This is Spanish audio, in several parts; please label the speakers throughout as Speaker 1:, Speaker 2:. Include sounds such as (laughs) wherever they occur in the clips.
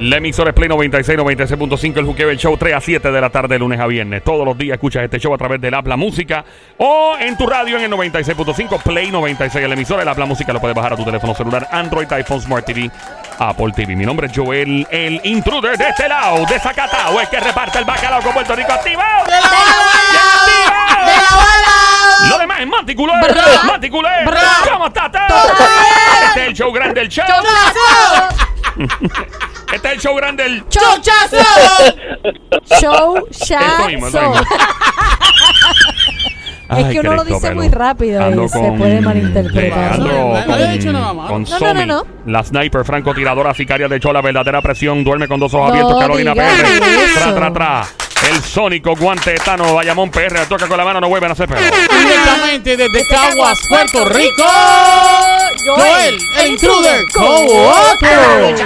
Speaker 1: La emisora es Play 96, 96.5, el Juqueo, el show 3 a 7 de la tarde, lunes a viernes. Todos los días escuchas este show a través del app La Música o en tu radio en el 96.5, Play 96. La emisora, el app La Música lo puedes bajar a tu teléfono celular, Android, iPhone, Smart TV, Apple TV. Mi nombre es Joel, el intruder de este lado, de Zacatau, el que reparte el bacalao con Puerto Rico activado.
Speaker 2: ¡De la bala! ¡De la bala!
Speaker 1: Lo demás es Manticulé. Manticulé. ¿Cómo estás? Este es el show grande del show. (laughs) Este es el show grande del
Speaker 2: ¡Chochazo!
Speaker 3: Show,
Speaker 1: Eso mismo, eso
Speaker 3: shazo.
Speaker 1: mismo.
Speaker 3: Es
Speaker 1: Ay,
Speaker 3: que uno lo
Speaker 1: Cristo,
Speaker 3: dice
Speaker 1: Pelu.
Speaker 3: muy rápido y
Speaker 1: Ando
Speaker 3: se
Speaker 1: con-
Speaker 3: puede malinterpretar.
Speaker 1: ando
Speaker 4: No, no, no
Speaker 1: con-
Speaker 4: he dicho nada malo.
Speaker 1: Con
Speaker 3: No, no,
Speaker 1: Somi,
Speaker 3: no, no.
Speaker 1: la sniper francotiradora sicaria de hecho la verdadera presión, duerme con dos ojos
Speaker 3: No
Speaker 1: abiertos, Carolina
Speaker 3: digas
Speaker 1: PR.
Speaker 3: eso.
Speaker 1: Tra, tra, tra. El sónico guante etano Bayamón PR, toca con la mano, no vuelven a hacer perro.
Speaker 4: Directamente desde Caguas, Puerto Rico.
Speaker 3: Joel,
Speaker 4: el intruder. Co-Worker.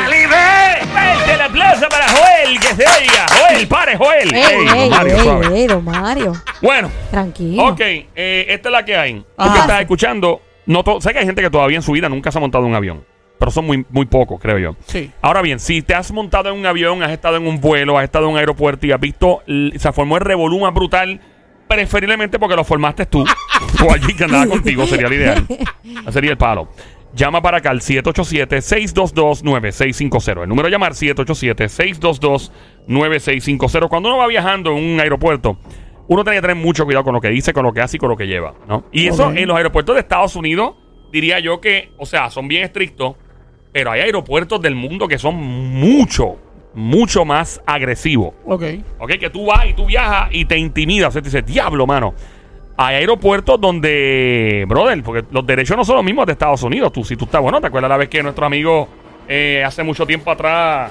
Speaker 1: ¡Fuerte el aplauso para Joel! ¡Que se oiga! ¡Joel, pare, Joel!
Speaker 3: Ey,
Speaker 1: Ey,
Speaker 3: ey,
Speaker 1: Mario,
Speaker 3: ey,
Speaker 1: suave.
Speaker 3: ey, don Mario.
Speaker 1: Bueno,
Speaker 3: Tranquilo.
Speaker 1: ok, eh, esta es la que hay. Tú
Speaker 4: Ajá.
Speaker 1: que estás escuchando, no to- sé que hay gente que todavía en su vida nunca se ha montado en un avión, pero son muy, muy pocos, creo yo.
Speaker 4: Sí.
Speaker 1: Ahora bien, si te has montado en un avión, has estado en un vuelo, has estado en un aeropuerto y has visto, l- se formó el revolú más brutal, preferiblemente porque lo formaste tú (laughs) o alguien que andaba contigo, sería lo ideal. (laughs) Sería el palo. Llama para acá al 787-622-9650. El número a llamar 787-622-9650. Cuando uno va viajando en un aeropuerto, uno tiene que tener mucho cuidado con lo que dice, con lo que hace y con lo que lleva, ¿no? Y eso en los aeropuertos de Estados Unidos, diría yo que, o sea, son bien estrictos, pero hay aeropuertos del mundo que son mucho, mucho más agresivos.
Speaker 4: Ok.
Speaker 1: ¿Ok? Que tú vas y tú viajas y te intimidas. O sea, te dices, diablo, mano. Hay aeropuertos donde, brother, porque los derechos no son los mismos de Estados Unidos. Tú, si tú estás, bueno, ¿te acuerdas la vez que nuestro amigo eh, hace mucho tiempo atrás,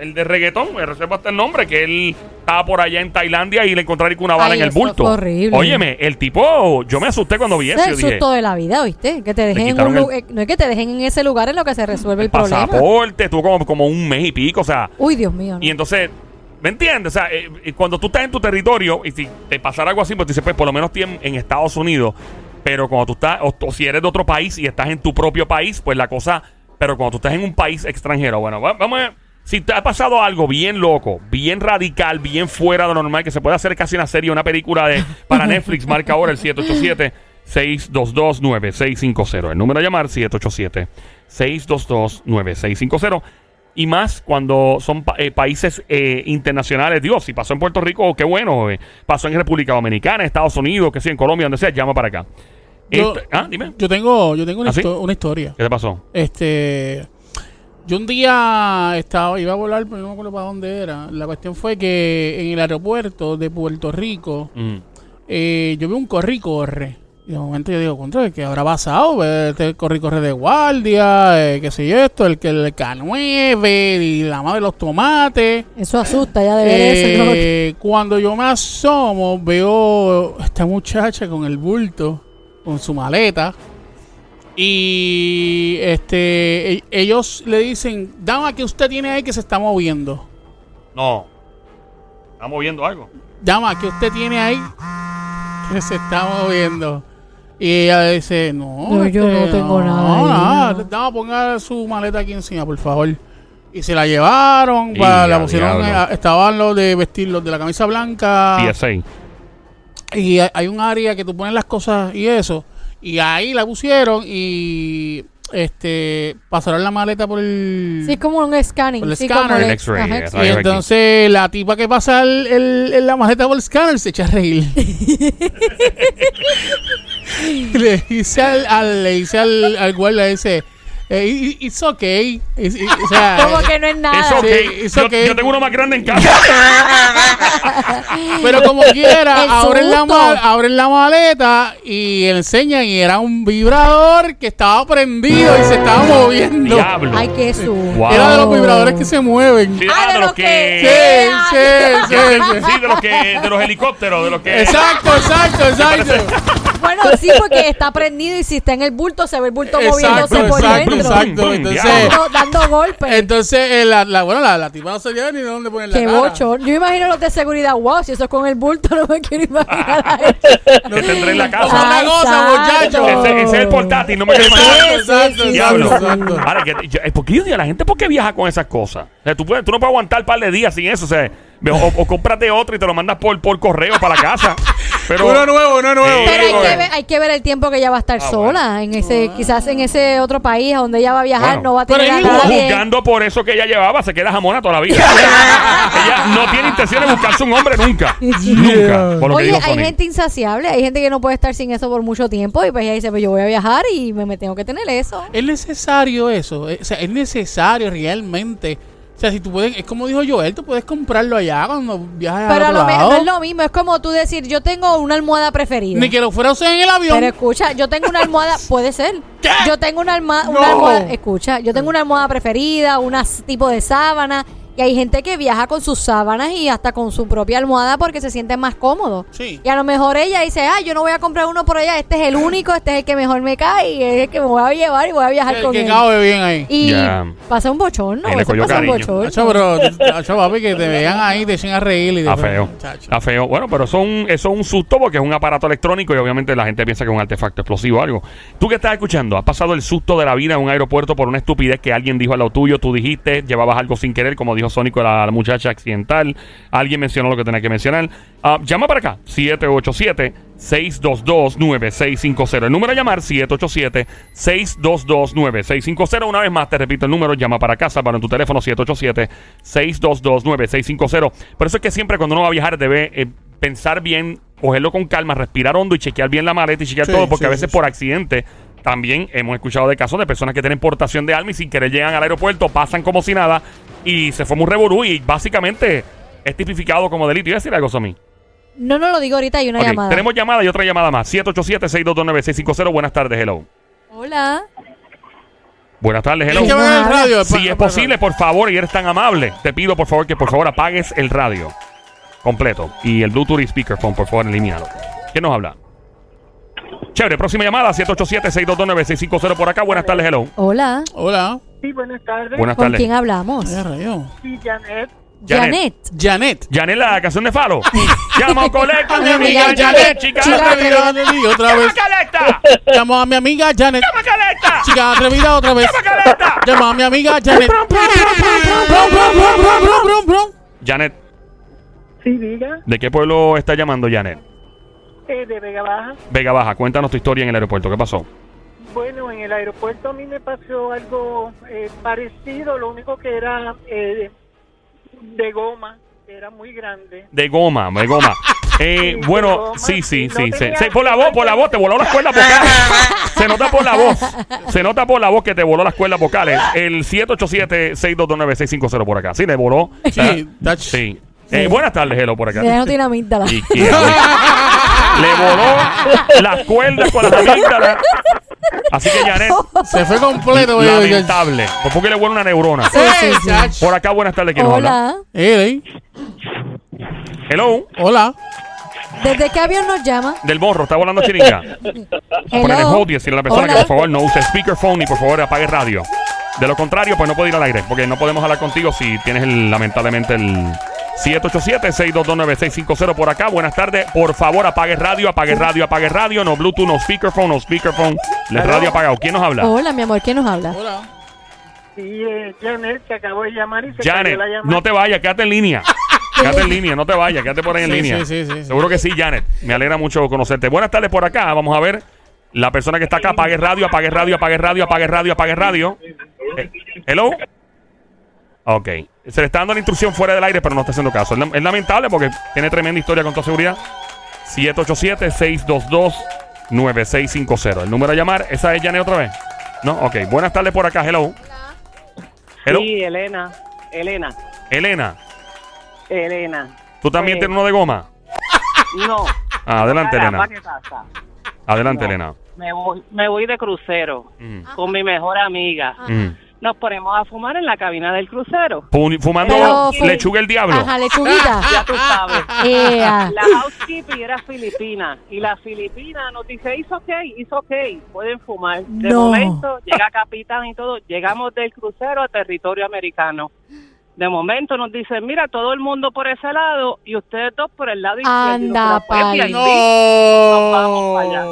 Speaker 1: el de reggaetón, me reservo hasta el nombre, que él estaba por allá en Tailandia y le encontraron con una bala
Speaker 3: Ay,
Speaker 1: en el
Speaker 3: eso
Speaker 1: bulto.
Speaker 3: fue horrible.
Speaker 1: Óyeme, el tipo, yo me asusté cuando vi
Speaker 3: Ese
Speaker 1: eso.
Speaker 3: es
Speaker 1: Yo
Speaker 3: el
Speaker 1: dije,
Speaker 3: susto de la vida, ¿oíste? Que te dejen en
Speaker 1: quitaron
Speaker 3: un
Speaker 1: el-
Speaker 3: lugar. No es que te dejen en ese lugar en lo que se resuelve el, problema.
Speaker 1: pasaporte, estuvo como, como un mes y pico, o sea,
Speaker 3: Uy, Dios mío. no.
Speaker 1: Y entonces, ¿me entiendes? O sea, eh, eh, cuando tú estás en tu territorio y si te pasara algo así, pues tú dices, pues por lo menos en, en Estados Unidos. Pero cuando tú estás, o, o si eres de otro país y estás en tu propio país, pues la cosa. Pero cuando tú estás en un país extranjero, bueno, va- vamos a. Si te ha pasado algo bien loco, bien radical, bien fuera de lo normal, que se puede hacer casi una serie, una película de para (laughs) Netflix, marca ahora el 787 622 9650. El número a llamar 787 622 9650 y más cuando son pa- eh, países eh, internacionales. Dios, si pasó en Puerto Rico, qué bueno. eh, pasó en República Dominicana, Estados Unidos, que sí, en Colombia, donde sea, llama para acá.
Speaker 4: Yo-
Speaker 1: Esto- ah, dime.
Speaker 4: Yo tengo, yo tengo una,
Speaker 1: ¿Ah, sí?
Speaker 4: una historia.
Speaker 1: ¿Qué te pasó?
Speaker 4: Este. Yo un día estaba, iba a volar, pero no me acuerdo para dónde era. La cuestión fue que en el aeropuerto de Puerto Rico,
Speaker 1: Mm.
Speaker 4: eh, yo vi un corri corre. Y de momento yo digo, contra, ¿qué habrá pasado? Este corri corre de guardia, eh, qué sé yo, esto, el que el K9 y la madre de los tomates.
Speaker 3: Eso asusta ya de ver eso. ¿no?
Speaker 4: Eh, cuando yo me asomo, veo esta muchacha con el bulto, con su maleta. Y este e- ellos le dicen, dama, que usted tiene ahí que se está moviendo?
Speaker 1: No. ¿Está moviendo algo?
Speaker 4: Dama, que usted tiene ahí que se está moviendo? Y ella dice, no,
Speaker 3: No, yo no tengo nada ahí,
Speaker 4: nada.
Speaker 3: no.
Speaker 4: Dama, ponga su maleta aquí encima, por favor. Y se la llevaron,
Speaker 1: Y
Speaker 4: la pusieron, eh, estaban los de vestir, los de la camisa blanca. Y hay- hay un área que tú pones las cosas y eso. Y ahí la pusieron y este pasaron la maleta por el.
Speaker 3: Sí, es como un scanning.
Speaker 4: Por el
Speaker 3: sí,
Speaker 4: escáner.
Speaker 3: como
Speaker 1: El
Speaker 3: el-
Speaker 1: X-ray,
Speaker 3: ajá,
Speaker 1: es.
Speaker 4: y entonces la tipa que pasa el, el- el- la maleta por el escáner se echa a reír. (laughs) (laughs) le dice al, al- le dice al, al guardia, le dice, eh, "I- i- it's okay. It's- i- o sea, (laughs)
Speaker 3: Como que no es nada.
Speaker 1: It's okay.
Speaker 4: Sí, it's
Speaker 1: Yo-
Speaker 4: okay.
Speaker 1: Yo, tengo uno más grande en casa. (laughs) (laughs)
Speaker 4: Pero como quiera, abren la, abren la maleta y enseñan y era un vibrador que estaba prendido y se estaba moviendo.
Speaker 1: Diablo.
Speaker 3: Ay, qué susto.
Speaker 1: Wow.
Speaker 4: Era de los vibradores que se mueven.
Speaker 1: Sí,
Speaker 3: Ah,
Speaker 1: ah,
Speaker 3: de
Speaker 1: de
Speaker 3: los
Speaker 1: los
Speaker 4: Sí,
Speaker 1: que.
Speaker 4: sí, sí, sí.
Speaker 1: Sí, de los que. De los helicópteros, de los que.
Speaker 4: Exacto, exacto, exacto.
Speaker 3: Bueno, sí, porque está prendido y si está en el bulto, se ve el bulto
Speaker 4: Exacto,
Speaker 3: moviéndose por
Speaker 4: exacto,
Speaker 3: dentro.
Speaker 4: exacto.
Speaker 1: Boom,
Speaker 4: Entonces.
Speaker 3: Dando, dando golpes.
Speaker 4: entonces eh, la, la, bueno, la, la tipa no sabía ni dónde poner la
Speaker 3: Qué
Speaker 4: cara.
Speaker 3: bocho. Yo imagino los de seguridad. Wow, si eso es con el bulto, (laughs) no me quiero imaginar a él.
Speaker 1: Que tendré en la casa.
Speaker 4: una cosa,
Speaker 3: Exacto.
Speaker 4: muchacho.
Speaker 1: Ese, ese es el portátil, no me quiero imaginar.
Speaker 3: Sí,
Speaker 4: Exacto,
Speaker 1: Diablo. Ahora, que, yo- eh, ¿por qué yo digo a la gente por qué viaja con esas cosas? O sea, tú, puedes- tú no puedes aguantar un par de días sin eso. O, sea, o cómprate otro y te lo mandas por, por correo para la casa. (laughs) Pero,
Speaker 4: Uno nuevo, uno nuevo.
Speaker 1: Sí,
Speaker 3: Pero hay que,
Speaker 1: eh.
Speaker 3: ver, hay que ver el tiempo que ella va a estar
Speaker 1: Ah,
Speaker 3: sola. En ese, quizás en ese otro país a donde ella va a viajar,
Speaker 1: Bueno.
Speaker 3: no va a
Speaker 4: Pero
Speaker 3: tener a
Speaker 1: Tú
Speaker 3: nadie.
Speaker 1: juzgando por eso que ella llevaba, se queda jamona toda la vida. (laughs) ella no tiene intención de buscarse un hombre nunca. (laughs) Nunca. Por lo que
Speaker 3: Oye, hay
Speaker 1: Sony.
Speaker 3: gente insaciable, hay gente que no puede estar sin eso por mucho tiempo y pues ella dice, pues yo voy a viajar y me, me tengo que tener eso.
Speaker 4: Es necesario eso. eh, O sea, es necesario realmente. O sea, si tú puedes, es como dijo Joel, tú puedes comprarlo allá cuando viajas
Speaker 3: Pero
Speaker 4: a otro
Speaker 3: lo mejor
Speaker 4: lado.
Speaker 3: no es lo mismo, es como tú decir, yo tengo una almohada preferida.
Speaker 4: Ni que lo fuera a usar en el avión.
Speaker 3: Pero escucha, yo tengo una almohada, (laughs) puede ser.
Speaker 4: ¿Qué?
Speaker 3: Yo tengo una, alma-
Speaker 4: No.
Speaker 3: una almohada, escucha, yo tengo una almohada preferida, un tipo de sábana. Y hay gente que viaja con sus sábanas y hasta con su propia almohada porque se siente más cómodo.
Speaker 4: Sí.
Speaker 3: Y a lo mejor ella dice, ah, yo no voy a comprar uno por allá, este es el único, este es el que mejor me cae y es el que me voy a llevar y voy a viajar
Speaker 4: El
Speaker 3: con
Speaker 4: que
Speaker 3: él.
Speaker 4: cabe bien ahí.
Speaker 3: Y
Speaker 1: Ya.
Speaker 3: pasa un bochorno,
Speaker 1: Ahí le
Speaker 3: eso
Speaker 1: cogió
Speaker 3: pasa un
Speaker 1: cariño.
Speaker 3: bochorno.
Speaker 4: Chacho, pero, chacho, papi, que te vean ahí, te echen a reír y
Speaker 1: Está feo.
Speaker 4: muchacho.
Speaker 1: Está feo. Bueno, pero eso es, un, eso es un susto porque es un aparato electrónico y obviamente la gente piensa que es un artefacto explosivo o algo. ¿Tú que estás escuchando? ¿Has pasado el susto de la vida en un aeropuerto por una estupidez que alguien dijo al lado tuyo? Tú dijiste, llevabas algo sin querer, como dijo Sónico, la, la muchacha accidental. Alguien mencionó lo que tenía que mencionar. Ah, llama para acá, 787-622-9650. El número a llamar, 787-622-9650. Una vez más, te repito el número, llama para casa, para en tu teléfono, 787-622-9650. Por eso es que siempre cuando uno va a viajar debe eh, pensar bien, cogerlo con calma, respirar hondo y chequear bien la maleta y chequear
Speaker 4: Sí,
Speaker 1: todo, porque
Speaker 4: sí,
Speaker 1: a veces
Speaker 4: sí,
Speaker 1: por accidente también hemos escuchado de casos de personas que tienen portación de alma y sin querer llegan al aeropuerto, pasan como si nada y se forma un revolú y básicamente es tipificado como delito. ¿Y decir algo, Somi?
Speaker 3: No, no lo digo ahorita, hay una llamada.
Speaker 1: Tenemos llamada y otra llamada más. 787-622-9650. Buenas tardes, hello.
Speaker 3: Hola.
Speaker 1: Buenas tardes, hello.
Speaker 4: El radio.
Speaker 1: Si es posible, por favor, y eres tan amable, te pido por favor que por favor apagues el radio completo y el Bluetooth y speakerphone, por favor, elimínalo. ¿Quién nos habla? Chévere, próxima llamada, 787-622-9650 por acá. Buenas tardes, hello.
Speaker 3: Hola.
Speaker 4: Hola.
Speaker 5: Sí, buenas tardes.
Speaker 1: Buenas
Speaker 3: ¿Con
Speaker 1: tardes.
Speaker 3: quién hablamos?
Speaker 4: Ay, rayo.
Speaker 5: Sí, Janet.
Speaker 3: Janet.
Speaker 4: Janet.
Speaker 1: Janet, la canción de Falo. Llamo a colecta, mi amiga Janet, chica
Speaker 3: chica
Speaker 1: atrevida.
Speaker 4: otra
Speaker 1: ¡Llama
Speaker 4: vez.
Speaker 1: a!
Speaker 4: Llamo a mi amiga Janet.
Speaker 1: ¡Llama a Calecta!
Speaker 4: Chica atrevida otra vez.
Speaker 1: ¡Llama a Calecta!
Speaker 4: Llamo a mi amiga Janet.
Speaker 1: Janet,
Speaker 5: Sí, diga.
Speaker 1: ¿de qué pueblo está llamando Janet?
Speaker 5: Eh, de Vega Baja.
Speaker 1: Vega Baja, cuéntanos tu historia en el aeropuerto. ¿Qué pasó?
Speaker 5: Bueno, en el aeropuerto a mí me pasó algo eh, parecido, lo único que era eh, de goma, que era muy grande.
Speaker 1: De goma, de goma. (laughs) Eh,
Speaker 5: Sí,
Speaker 1: bueno,
Speaker 5: goma,
Speaker 1: sí, sí,
Speaker 5: no
Speaker 1: sí. sí. por la voz, por la voz, te voló las cuerdas vocales. (laughs) Se nota por la voz. Se nota por la voz que te voló las cuerdas vocales. El 787-622-9650 por acá. Sí, le voló.
Speaker 4: Sí, that's-
Speaker 1: Sí. Eh, buenas tardes, Hello, por acá.
Speaker 3: Ya no tiene amígdala. (laughs)
Speaker 1: Le voló las cuerdas con las amígdalas. Así que, Janet, (laughs)
Speaker 4: Se fue completo. güey.
Speaker 1: lamentable. ¿Por qué le vuelve una neurona?
Speaker 3: Sí, sí, sí.
Speaker 4: chach.
Speaker 1: Por acá, buenas tardes, ¿quién nos habla?
Speaker 3: Hola.
Speaker 1: Hello,
Speaker 4: Hola.
Speaker 3: ¿Desde qué avión nos llama?
Speaker 1: del morro, está volando chiringa. (laughs) Poner en hold y decirle a la persona
Speaker 3: Hola.
Speaker 1: que por favor no use speakerphone y por favor apague radio. De lo contrario, pues no puede ir al aire, porque no podemos hablar contigo si tienes el- lamentablemente el 787-622-9650 por acá. Buenas tardes. Por favor, apague radio, apague radio, apague radio. No Bluetooth, no speakerphone, no speakerphone. El radio apagado. ¿Quién nos habla?
Speaker 3: Hola, mi amor, ¿quién nos habla?
Speaker 4: Hola.
Speaker 5: Sí, eh, Janet, que acabo de llamar y se cayó
Speaker 1: Janet,
Speaker 5: la llamada.
Speaker 1: no te vayas, quédate en línea. (laughs) Quédate en línea, no te vayas, quédate por ahí en
Speaker 4: Sí,
Speaker 1: línea.
Speaker 4: sí, sí, sí, sí.
Speaker 1: Seguro que sí, Janet. Me alegra mucho conocerte. Buenas tardes por acá. Vamos a ver. La persona que está acá, apague radio, apague radio, apague radio, apague radio, apague radio. Eh, hello. Ok. Se le está dando la instrucción fuera del aire, pero no está haciendo caso. Es, lam- es lamentable porque tiene tremenda historia con toda seguridad. 787-622-9650. El número a llamar, ¿esa es Janet otra vez? No, ok. Buenas tardes por acá. Hello. Hello.
Speaker 5: Sí, Elena. Elena.
Speaker 1: Elena.
Speaker 5: Elena.
Speaker 1: ¿Tú también
Speaker 5: Eh,
Speaker 1: tienes uno de goma?
Speaker 5: No.
Speaker 1: Ah, adelante, Elena.
Speaker 5: ¿qué pasa?
Speaker 1: Adelante,
Speaker 5: No.
Speaker 1: Elena.
Speaker 5: Me voy, me voy de crucero
Speaker 1: Mm,
Speaker 5: con mi mejor amiga.
Speaker 1: mm.
Speaker 6: Nos ponemos a fumar en la cabina del crucero.
Speaker 1: Fu- Fumando
Speaker 3: Pero fu-
Speaker 1: lechuga el diablo.
Speaker 3: Ajá, lechuguita. (laughs)
Speaker 6: Ya tú sabes.
Speaker 3: Ea.
Speaker 6: La housekeeping era filipina y la filipina nos dice, hizo ok, hizo ok, pueden fumar. De
Speaker 3: No.
Speaker 6: momento llega capitán y todo, llegamos del crucero a territorio americano. De momento nos dicen, mira, todo el mundo por ese lado y ustedes dos por el lado izquierdo. Y
Speaker 3: Anda,
Speaker 6: pues,
Speaker 3: pal.
Speaker 6: VIP.
Speaker 4: No.
Speaker 6: vamos para allá.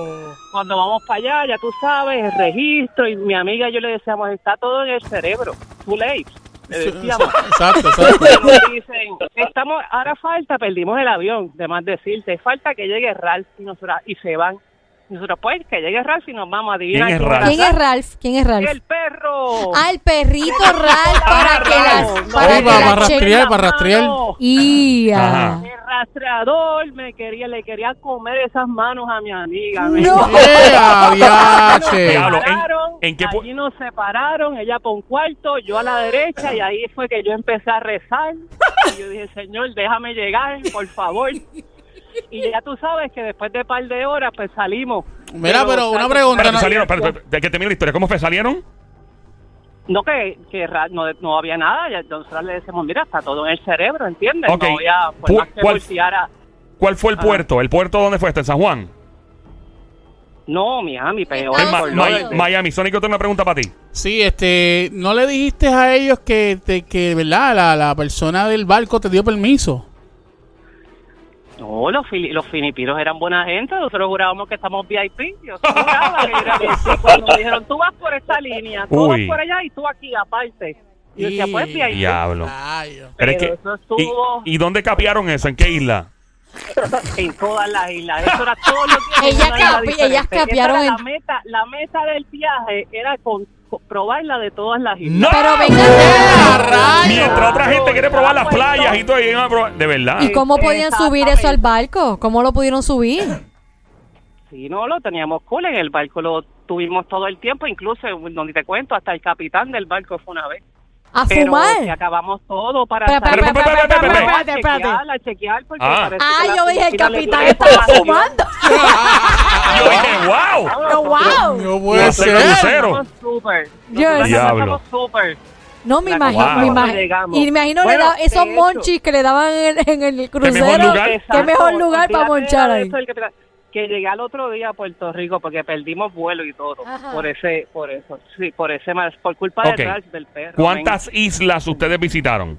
Speaker 6: Cuando vamos para allá, ya tú sabes, el registro y mi amiga y yo le decíamos, está todo en el cerebro, too late. Le decíamos. (laughs)
Speaker 4: Exacto, exacto.
Speaker 6: Y nos dicen, estamos, ahora falta, perdimos el avión, de más decirte, falta que llegue Ralph y, nosotros, y se van. Nosotros, pues, que llegue Ralph y nos vamos a adivinar.
Speaker 1: ¿Quién es Ralph?
Speaker 3: ¿Quién es Ralph? ¿Quién es Ralph?
Speaker 6: El perro.
Speaker 3: Ah, el perrito (laughs) Ralph para que las
Speaker 6: Ralph.
Speaker 3: para
Speaker 4: Ay,
Speaker 3: que
Speaker 4: para rastrear, para rastrear.
Speaker 6: Mano,
Speaker 3: Ia.
Speaker 6: El rastreador me quería, le quería comer esas manos a mi amiga.
Speaker 3: No. (laughs)
Speaker 1: Diablo, ¿en- en qué
Speaker 6: allí nos separaron, ella por un cuarto, yo a la derecha, y ahí fue que yo empecé a rezar. Y yo dije, Señor, déjame llegar, por favor. Y ya tú sabes que después de un par de horas, pues salimos.
Speaker 4: Mira, pero una pregunta,
Speaker 1: Espérate,
Speaker 4: no-
Speaker 1: salieron, que termine la historia. ¿Cómo fue? ¿Salieron?
Speaker 6: No, que, no, no había nada, ya nosotros le decimos, mira, está todo en el cerebro, ¿entiendes?
Speaker 1: Ok.
Speaker 6: No voy a, por
Speaker 1: Pu-
Speaker 6: más que
Speaker 1: ¿cuál-
Speaker 6: volteara.
Speaker 1: ¿Cuál fue el
Speaker 6: Ajá.
Speaker 1: puerto? ¿El puerto dónde fue este? ¿En San Juan?
Speaker 6: No, Miami, peor.
Speaker 3: En
Speaker 1: Ma-. Miami. Sonic, yo tengo una pregunta para ti.
Speaker 4: Sí, este, ¿no le dijiste a ellos que, te- que verdad, la, la persona del barco te dio permiso?
Speaker 6: No, los, fili- los filipinos eran buena gente, nosotros jurábamos que estamos VIP. Yo juraba que era VIP. (laughs) Cuando me dijeron, tú vas por esta línea, tú
Speaker 1: Uy.
Speaker 6: vas por allá y tú aquí aparte. Y yo decía, pues VIP.
Speaker 1: Diablo.
Speaker 4: Rayos.
Speaker 1: Pero es
Speaker 6: Pero
Speaker 1: que-
Speaker 6: eso estuvo-
Speaker 1: ¿y, ¿Y dónde capearon eso? ¿En qué isla? (laughs)
Speaker 6: En todas las islas. Eso era todos los días.
Speaker 3: Ellas capi- ellas
Speaker 6: era
Speaker 3: en-
Speaker 6: La meta, la meta del viaje era con- probarla de todas las
Speaker 1: ¡No!
Speaker 3: Pero venga
Speaker 4: rayos!
Speaker 1: Mientras otra gente quiere probar las playas y todo. y a probar- De verdad.
Speaker 3: ¿Y cómo podían subir eso al barco? ¿Cómo lo pudieron subir? (clears throat)
Speaker 6: Sí, no, lo teníamos cool en el barco, lo tuvimos todo el tiempo, incluso, donde te cuento, hasta el capitán del barco fue una vez.
Speaker 3: ¿A
Speaker 6: Pero si
Speaker 3: fumar?
Speaker 6: acabamos todo para
Speaker 3: espérate, espérate.
Speaker 6: chequear, a chequear, porque
Speaker 1: Ah.
Speaker 6: parece
Speaker 3: Ah,
Speaker 6: que
Speaker 3: yo dije, el
Speaker 6: le
Speaker 3: capitán estaba fumando. (laughs)
Speaker 1: Yo dije, wow.
Speaker 3: No, wow.
Speaker 4: No puede ser.
Speaker 1: crucero.
Speaker 6: Estamos súper. Súper.
Speaker 3: No, me imagino,
Speaker 1: cosa
Speaker 3: me imagino. Y me imagino le
Speaker 6: Bueno,
Speaker 3: da- esos
Speaker 6: hecho-
Speaker 3: monchis que le daban en, en el
Speaker 1: mejor
Speaker 3: crucero.
Speaker 1: lugar.
Speaker 3: Qué mejor lugar para monchar ahí.
Speaker 6: Que llegué al otro día a Puerto Rico porque perdimos vuelo y todo.
Speaker 3: Ajá.
Speaker 6: Por ese, por eso. Sí, por ese más, por culpa
Speaker 1: Ok.
Speaker 6: de Ralph, del perro.
Speaker 1: ¿Cuántas islas ustedes visitaron?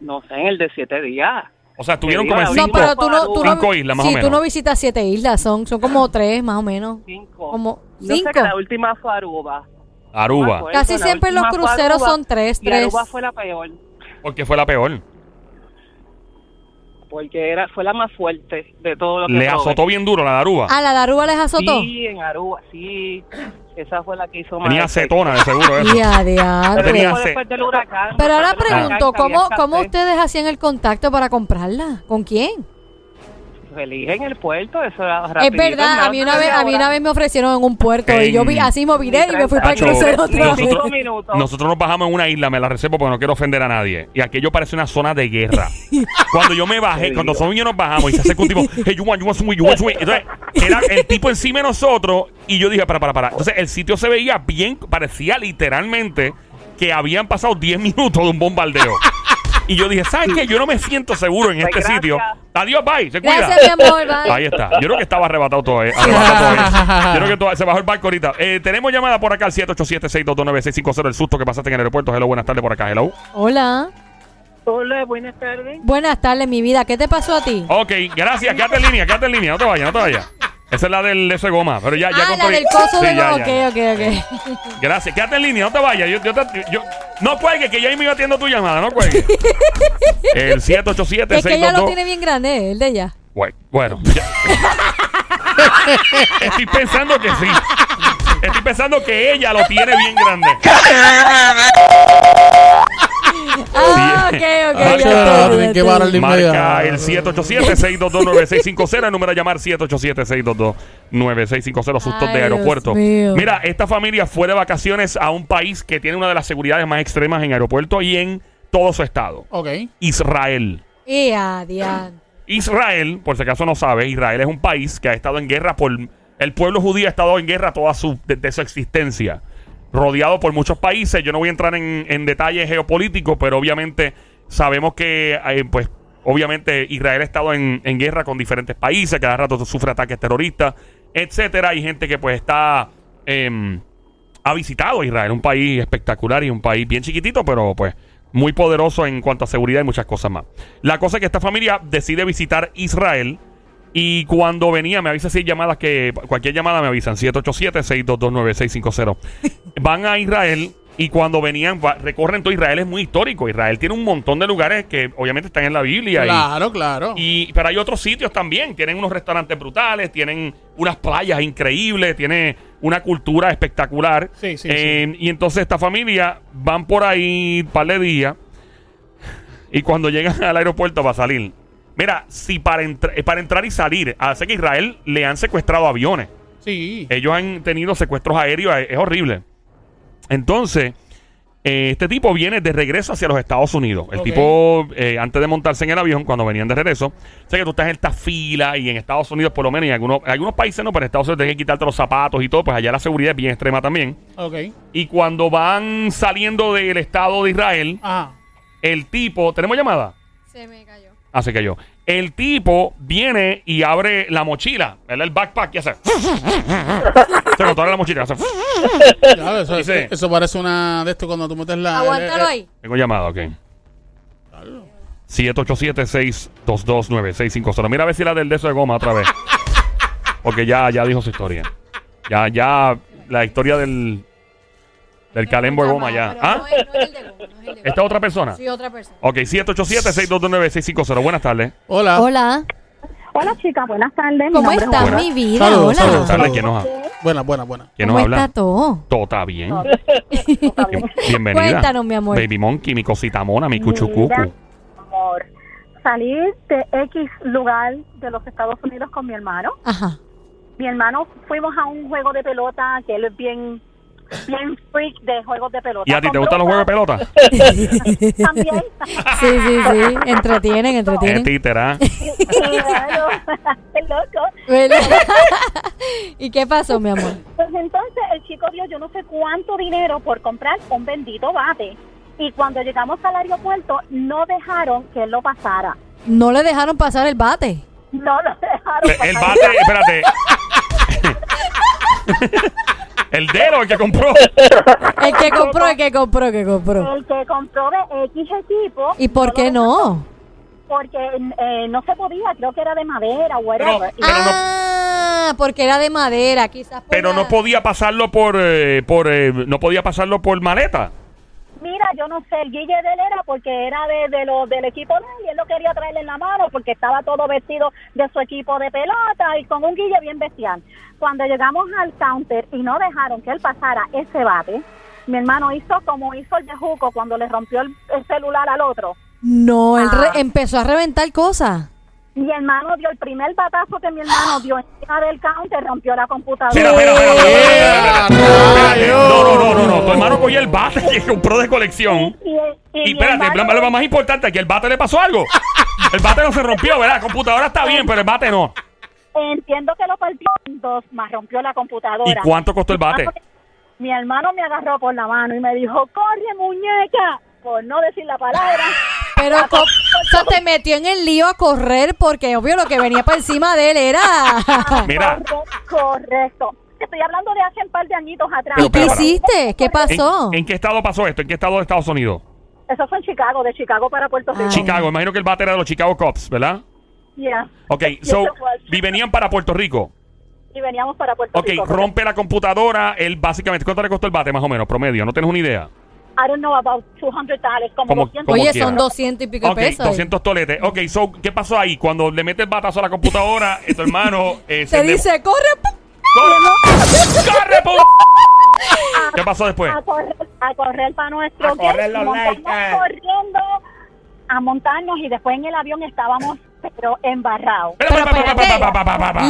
Speaker 6: No sé, en el de siete días.
Speaker 1: O sea, estuvieron
Speaker 6: Te
Speaker 1: como en
Speaker 6: digo,
Speaker 3: No,
Speaker 1: cinco.
Speaker 3: pero tú no, tú no,
Speaker 1: Cinco islas, más
Speaker 3: sí,
Speaker 1: o
Speaker 3: tú
Speaker 1: menos.
Speaker 3: no visitas siete islas, son, son como tres más o menos.
Speaker 6: Cinco.
Speaker 3: Como
Speaker 6: Yo sé
Speaker 3: cinco.
Speaker 6: que la última fue Aruba.
Speaker 1: Aruba.
Speaker 6: acuerdo,
Speaker 3: Casi siempre los cruceros
Speaker 6: Aruba,
Speaker 3: son tres,
Speaker 6: y
Speaker 3: tres.
Speaker 6: Aruba fue la peor.
Speaker 1: Porque fue la peor.
Speaker 6: Porque era, fue la más fuerte de todo lo que
Speaker 1: Le
Speaker 6: probé.
Speaker 1: azotó bien duro la de Aruba.
Speaker 3: Ah, la de Aruba les azotó.
Speaker 6: Sí, en Aruba, sí. Esa fue la que hizo más.
Speaker 1: Tenía acetona, de seguro eso.
Speaker 3: Y a diantre.
Speaker 1: Tenía
Speaker 6: después del huracán.
Speaker 3: Pero ahora pregunto, ¿cómo, ¿cómo ustedes hacían el contacto para comprarla? ¿Con quién?
Speaker 6: Feliz en el puerto, eso era
Speaker 3: Es verdad, a mí una vez, a mí una vez me ofrecieron en un puerto y yo vi, así me viré y me fui para el crucero otra vez.
Speaker 1: nosotros-
Speaker 6: minutos.
Speaker 1: Nosotros nos bajamos en una isla, me la reservo porque no quiero ofender a nadie. Y aquello parece una zona de guerra. (laughs) cuando yo me bajé, cuando. Somi y yo nos bajamos y se acerca un tipo, hey, you want, you want you want some weed?" Entonces, era el tipo encima de nosotros y yo dije, para, para, para. Entonces, el sitio se veía bien, parecía literalmente que habían pasado 10 minutos de un bombardeo. Y yo dije, ¿sabes qué? Yo no me siento seguro en
Speaker 6: Pues
Speaker 1: este
Speaker 6: gracias.
Speaker 1: sitio. Adiós, bye. Se cuida.
Speaker 3: Gracias, mi amor. bye.
Speaker 1: Ahí está. Yo creo que estaba arrebatado todo. eh. Arrebatado todo eso. (laughs) Yo creo que todo- se bajó el barco ahorita. Eh, tenemos llamada por acá al 787-622-9650. El susto que pasaste en el aeropuerto. Hello, buenas tardes por acá. Hello.
Speaker 3: Hola.
Speaker 5: Hola, buenas tardes.
Speaker 3: Buenas tardes, mi vida. ¿Qué te pasó a ti?
Speaker 1: Ok, gracias. Quédate en línea, quédate en línea. No te vayas, no te vayas. Esa es la del de ese goma. Pero ya, ya
Speaker 3: ah, la del coso
Speaker 1: Sí,
Speaker 3: de...
Speaker 1: ya,
Speaker 3: ok,
Speaker 1: ya.
Speaker 3: ok, ok.
Speaker 1: Gracias. Quédate en línea, no te vayas. Yo, yo te- yo- no cuelgue, que ya me iba atiendo tu llamada. No cuelgue. (laughs) el 787
Speaker 3: Es que ella lo
Speaker 1: 622
Speaker 3: tiene bien grande, ¿eh? el de ella.
Speaker 1: Bueno, bueno, ya. (laughs) Estoy pensando que sí. Estoy pensando que ella lo tiene bien grande. (laughs)
Speaker 3: ok, ok.
Speaker 1: Ah,
Speaker 4: que de
Speaker 1: Marca el
Speaker 4: inmediato.
Speaker 1: 787-622-9650. El número a llamar 787-622-9650. Sustos
Speaker 3: Ay,
Speaker 1: de aeropuerto.
Speaker 3: Dios mío.
Speaker 1: Mira, esta familia fue de vacaciones a un país que tiene una de las seguridades más extremas en aeropuerto y en todo su estado.
Speaker 4: Ok.
Speaker 1: Israel. Israel, por si acaso no sabe, Israel es un país que ha estado en guerra por... El pueblo judío ha estado en guerra toda su, desde su existencia. Rodeado por muchos países. Yo no voy a entrar en, detalles geopolíticos, pero obviamente sabemos que, eh, pues, obviamente Israel ha estado en, en guerra con diferentes países, cada rato sufre ataques terroristas, etcétera. Hay gente que, pues, está. em, ha visitado Israel, un país espectacular y un país bien chiquitito, pero pues muy poderoso en cuanto a seguridad y muchas cosas más. La cosa es que esta familia decide visitar Israel y cuando venía, me avisa si llamadas que cualquier llamada me avisan 787-622-9650. Van a Israel y cuando venían va- recorren todo Israel es muy histórico. Israel tiene un montón de lugares que obviamente están en la Biblia y-
Speaker 4: Claro, claro.
Speaker 1: y, pero hay otros sitios también. Tienen unos restaurantes brutales, tienen unas playas increíbles, tiene una cultura espectacular.
Speaker 4: Sí, sí,
Speaker 1: Eh, Y entonces esta familia van por ahí un par de días. Y cuando llegan al aeropuerto para salir. Mira, si para, entra- eh, para entrar y salir, hace que Israel le han secuestrado aviones.
Speaker 4: sí.
Speaker 1: Ellos han tenido secuestros aéreos, es horrible. Entonces, eh, este tipo viene de regreso hacia los Estados Unidos. El tipo, eh, antes de montarse en el avión, cuando venían de regreso, sé que tú estás en esta fila y en Estados Unidos, por lo menos, y en algunos, en algunos países no, pero en Estados Unidos tienes que quitarte los zapatos y todo, pues allá la seguridad es bien extrema también.
Speaker 4: Ok.
Speaker 1: Y cuando van saliendo del Estado de Israel,
Speaker 4: Ajá.
Speaker 1: el tipo, ¿tenemos llamada?
Speaker 3: Se me cayó.
Speaker 1: Ah, se cayó. El tipo viene y abre la mochila, ¿verdad? El backpack y hace. se notó la mochila. Hace.
Speaker 4: Claro, eso,
Speaker 1: Dice-
Speaker 4: eso parece una de esto cuando tú metes la.
Speaker 3: Aguántalo
Speaker 4: eh, eh,
Speaker 3: ahí.
Speaker 1: Tengo llamada, ok. 787-622-9650. Mira a ver si la del de eso de goma otra vez. (laughs) Porque ya, ya dijo su historia. Ya, ya, la historia del, del calembo de goma ya. ¿Ah?
Speaker 3: No es, no es el de goma, no es el de
Speaker 1: ¿Esta otra persona?
Speaker 3: Sí, otra persona.
Speaker 1: Ok, 787-622-9650. Buenas tardes.
Speaker 4: Hola.
Speaker 3: Hola.
Speaker 7: Hola chicas, buenas tardes.
Speaker 3: ¿Cómo estás,
Speaker 1: Buena.
Speaker 3: mi vida?
Speaker 4: Saludos,
Speaker 3: Hola.
Speaker 4: saludos,
Speaker 1: Buenas tardes.
Speaker 4: saludos.
Speaker 1: ¿Quién nos,
Speaker 4: Buena, buena, buena.
Speaker 1: quién
Speaker 3: ¿Cómo
Speaker 1: nos habla?
Speaker 3: está todo?
Speaker 1: Todo está bien. Bien- (laughs) Bienvenida.
Speaker 3: Cuéntanos, mi amor.
Speaker 1: Baby Monkey, mi cosita mona, mi cuchucucu.
Speaker 7: Mira, amor, salí de X lugar de los Estados Unidos con mi hermano.
Speaker 3: Ajá.
Speaker 7: Mi hermano fuimos a un juego de pelota que él es bien bien freak de juegos de pelota.
Speaker 1: ¿Y a ti te gustan los juegos de pelota? (laughs) (laughs)
Speaker 7: También.
Speaker 3: Sí, sí, sí. Entretienen, entretienen.
Speaker 1: títera.
Speaker 7: Qué (laughs) loco.
Speaker 3: ¿Verdad? ¿Y qué pasó, mi amor?
Speaker 7: Pues entonces el chico dio yo no sé cuánto dinero por comprar un bendito bate. Y cuando llegamos al aeropuerto no dejaron que él lo pasara.
Speaker 3: No le dejaron pasar el bate.
Speaker 7: No lo dejaron
Speaker 1: El
Speaker 7: pasar.
Speaker 1: bate, espérate. El dedo, el que compró. (laughs)
Speaker 3: El que compró, el que compró, el que compró.
Speaker 7: El que compró de X equipo.
Speaker 3: ¿Y por qué no?
Speaker 7: Porque eh, no se podía, creo que era de madera o whatever. Y-
Speaker 1: Pero no-
Speaker 3: Ah, porque era de madera, quizás. por
Speaker 1: Pero
Speaker 3: la-
Speaker 1: no podía pasarlo por, eh, por eh, no podía pasarlo por maleta.
Speaker 7: Yo no sé, el guille de él era porque era de, de lo, del equipo de él y él lo quería traerle en la mano porque estaba todo vestido de su equipo de pelota y con un guille bien bestial. Cuando llegamos al counter y no dejaron que él pasara ese bate, mi hermano hizo como hizo el de Juco cuando le rompió el, el celular al otro.
Speaker 3: No, él
Speaker 7: Ah.
Speaker 3: empezó a reventar cosas.
Speaker 7: Mi hermano dio el primer batazo que mi hermano dio encima del counter, rompió la computadora.
Speaker 1: Espera, espera, espera, espera, espera, espera, espera, espérate.
Speaker 4: ¡Rayos!
Speaker 1: No, no, no, no, no. Tu hermano cogió el bate que compró de colección.
Speaker 7: Y, y
Speaker 1: Y espérate,
Speaker 7: hermano-
Speaker 1: lo más importante, que el bate le pasó algo. El bate no se rompió, ¿verdad? La computadora está bien, pero el bate no.
Speaker 7: Entiendo que lo partió en dos, más rompió la computadora.
Speaker 1: ¿Y cuánto costó el bate?
Speaker 7: Mi hermano me agarró por la mano y me dijo, corre muñeca, por no decir la palabra.
Speaker 3: Pero (laughs) o sea, te metió en el lío a correr porque obvio lo que venía para encima de él era. (laughs)
Speaker 1: Mira.
Speaker 7: Correcto. Estoy hablando de hace un par de añitos atrás.
Speaker 1: Pero,
Speaker 3: ¿Y qué hiciste? ¿Qué
Speaker 1: ¿En,
Speaker 3: pasó?
Speaker 1: en qué estado pasó esto? ¿En qué estado de Estados Unidos?
Speaker 7: Eso fue en Chicago, de Chicago para Puerto Rico.
Speaker 3: Ah.
Speaker 1: Chicago. Imagino que el bate era de los Chicago Cubs, ¿verdad?
Speaker 7: Yeah.
Speaker 1: Ok, so, y venían para Puerto Rico.
Speaker 7: Y veníamos para Puerto
Speaker 1: Ok,
Speaker 7: Rico.
Speaker 1: rompe la computadora. Él básicamente, ¿cuánto le costó el bate más o menos? Promedio, ¿no tienes una idea?
Speaker 7: I don't know about 200 dólares, como,
Speaker 1: Como-
Speaker 7: 200
Speaker 1: como
Speaker 3: Oye,
Speaker 1: quiera.
Speaker 3: son 200 y pico de
Speaker 1: Ok,
Speaker 3: pesos.
Speaker 1: 200 toletes. Ok, so, ¿qué pasó ahí? Cuando le metes batazo a la computadora, eh, tu hermano eh,
Speaker 3: Te
Speaker 1: le-
Speaker 3: dice, corre. pu-".
Speaker 1: ¡Corre! ¡Corre, pu- (laughs) ¿Qué pasó después?
Speaker 7: a correr, a correr para nuestro
Speaker 8: A correr los
Speaker 7: corriendo a montarnos y después en el avión estábamos pero
Speaker 3: embarrado.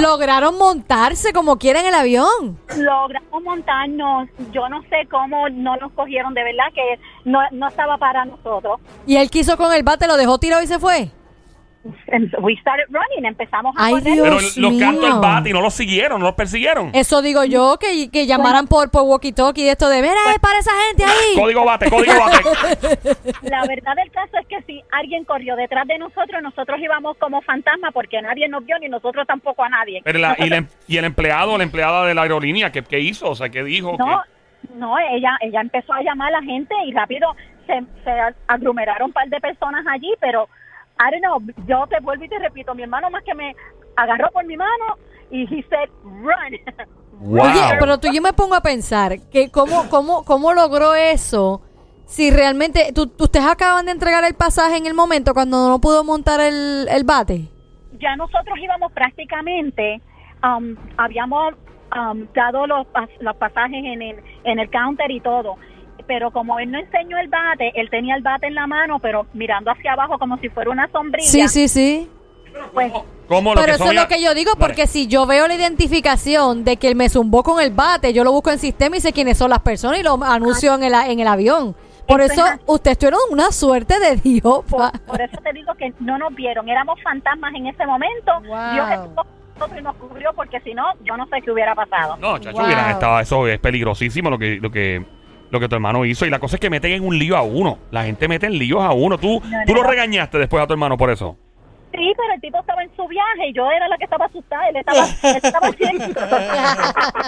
Speaker 3: ¿Lograron montarse como quieren el avión?
Speaker 7: Logramos montarnos. Yo no sé cómo no nos cogieron, de verdad que no, no estaba para nosotros.
Speaker 3: ¿Y él quiso con el bate, lo dejó tirado y se fue? (laughs)
Speaker 7: we started running, empezamos a
Speaker 3: Ay,
Speaker 7: correr.
Speaker 3: Dios.
Speaker 1: Pero los
Speaker 3: mío.
Speaker 1: cantó el bate y no los siguieron, no los persiguieron.
Speaker 3: Eso digo yo, que, que llamaran por, por walkie-talkie de esto de, mira, es para esa gente ahí. (laughs)
Speaker 1: Código bate, código bate. (laughs)
Speaker 7: La verdad del caso es que si alguien corrió detrás de nosotros, nosotros íbamos como fantasma porque nadie nos vio ni nosotros tampoco a nadie.
Speaker 1: Pero la- y,
Speaker 7: Nosotros-
Speaker 1: la em- y el empleado, la empleada de la aerolínea, ¿qué, qué hizo? O sea, ¿qué dijo?
Speaker 7: No,
Speaker 1: ¿Qué-
Speaker 7: no, ella, ella empezó a llamar a la gente y rápido se, se aglomeraron un par de personas allí, pero I don't know, yo te vuelvo y te repito, mi hermano más que me agarró por mi mano y he said, run. (laughs)
Speaker 1: Wow.
Speaker 3: Oye, pero tú yo me pongo a pensar que cómo, cómo, cómo logró eso si realmente tú, ustedes acaban de entregar el pasaje en el momento cuando no pudo montar el, el bate.
Speaker 7: ya nosotros íbamos prácticamente, um, habíamos um, dado los, los pasajes en el, en el counter y todo. Pero como él no enseñó el bate, él tenía el bate en la mano, pero mirando hacia abajo como si fuera una sombrilla.
Speaker 3: Sí, sí, sí.
Speaker 7: Pues,
Speaker 1: ¿Cómo lo
Speaker 3: Pero
Speaker 1: que
Speaker 3: eso es lo que yo digo, porque si yo veo la identificación de que él me zumbó con el bate, yo lo busco en sistema y sé quiénes son las personas y lo anuncio en el, en el avión. Por
Speaker 7: Eso
Speaker 3: eso,
Speaker 7: es así.
Speaker 3: ustedes tuvieron una suerte de (laughs) Dios.
Speaker 7: por, por eso te digo que no nos vieron, éramos fantasmas en ese momento.
Speaker 3: Wow.
Speaker 7: Dios estuvo nosotros y nos cubrió porque si no, yo no sé qué hubiera pasado.
Speaker 1: No, chacho,
Speaker 3: Wow.
Speaker 1: hubieran estado, eso es peligrosísimo lo que, lo que, lo que tu hermano hizo. Y la cosa es que meten en un lío a uno. La gente mete en líos a uno. Tú,
Speaker 7: No,
Speaker 1: tú
Speaker 7: no.
Speaker 1: lo regañaste después a tu hermano por eso.
Speaker 7: Sí, pero el tipo estaba en su viaje y yo era la que estaba asustada. Él estaba, él estaba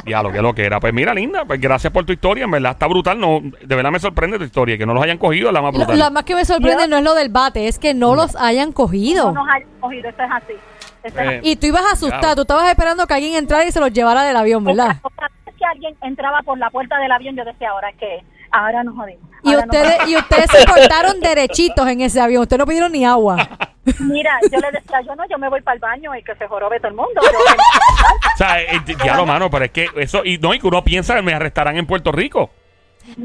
Speaker 1: Ya lo que lo que era. Pues mira, linda, pues gracias por tu historia. En verdad está brutal. No, de verdad me sorprende tu historia. Que no los hayan cogido es la más brutal.
Speaker 3: lo más que me sorprende
Speaker 7: Yo-
Speaker 3: no es lo del bate, es que no los hayan cogido.
Speaker 7: no nos hayan cogido, eso es así.
Speaker 1: Eh,
Speaker 3: Y tú ibas asustado,
Speaker 1: Claro.
Speaker 3: tú estabas esperando que alguien entrara y se los llevara del avión, ¿verdad?
Speaker 7: Vez que alguien entraba por la puerta del avión, yo decía, ahora que ahora nos jodimos.
Speaker 3: Y
Speaker 7: nos
Speaker 3: ustedes, y ustedes se (laughs) cortaron derechitos en ese avión, ustedes no pidieron ni agua.
Speaker 7: Mira, yo le decía, yo no, yo me voy para el baño y que se jorobe todo el mundo. Yo- (laughs)
Speaker 1: O sea, eh, ya lo mano, pero es que eso, y no, y que uno piensa que me arrestarán en Puerto Rico.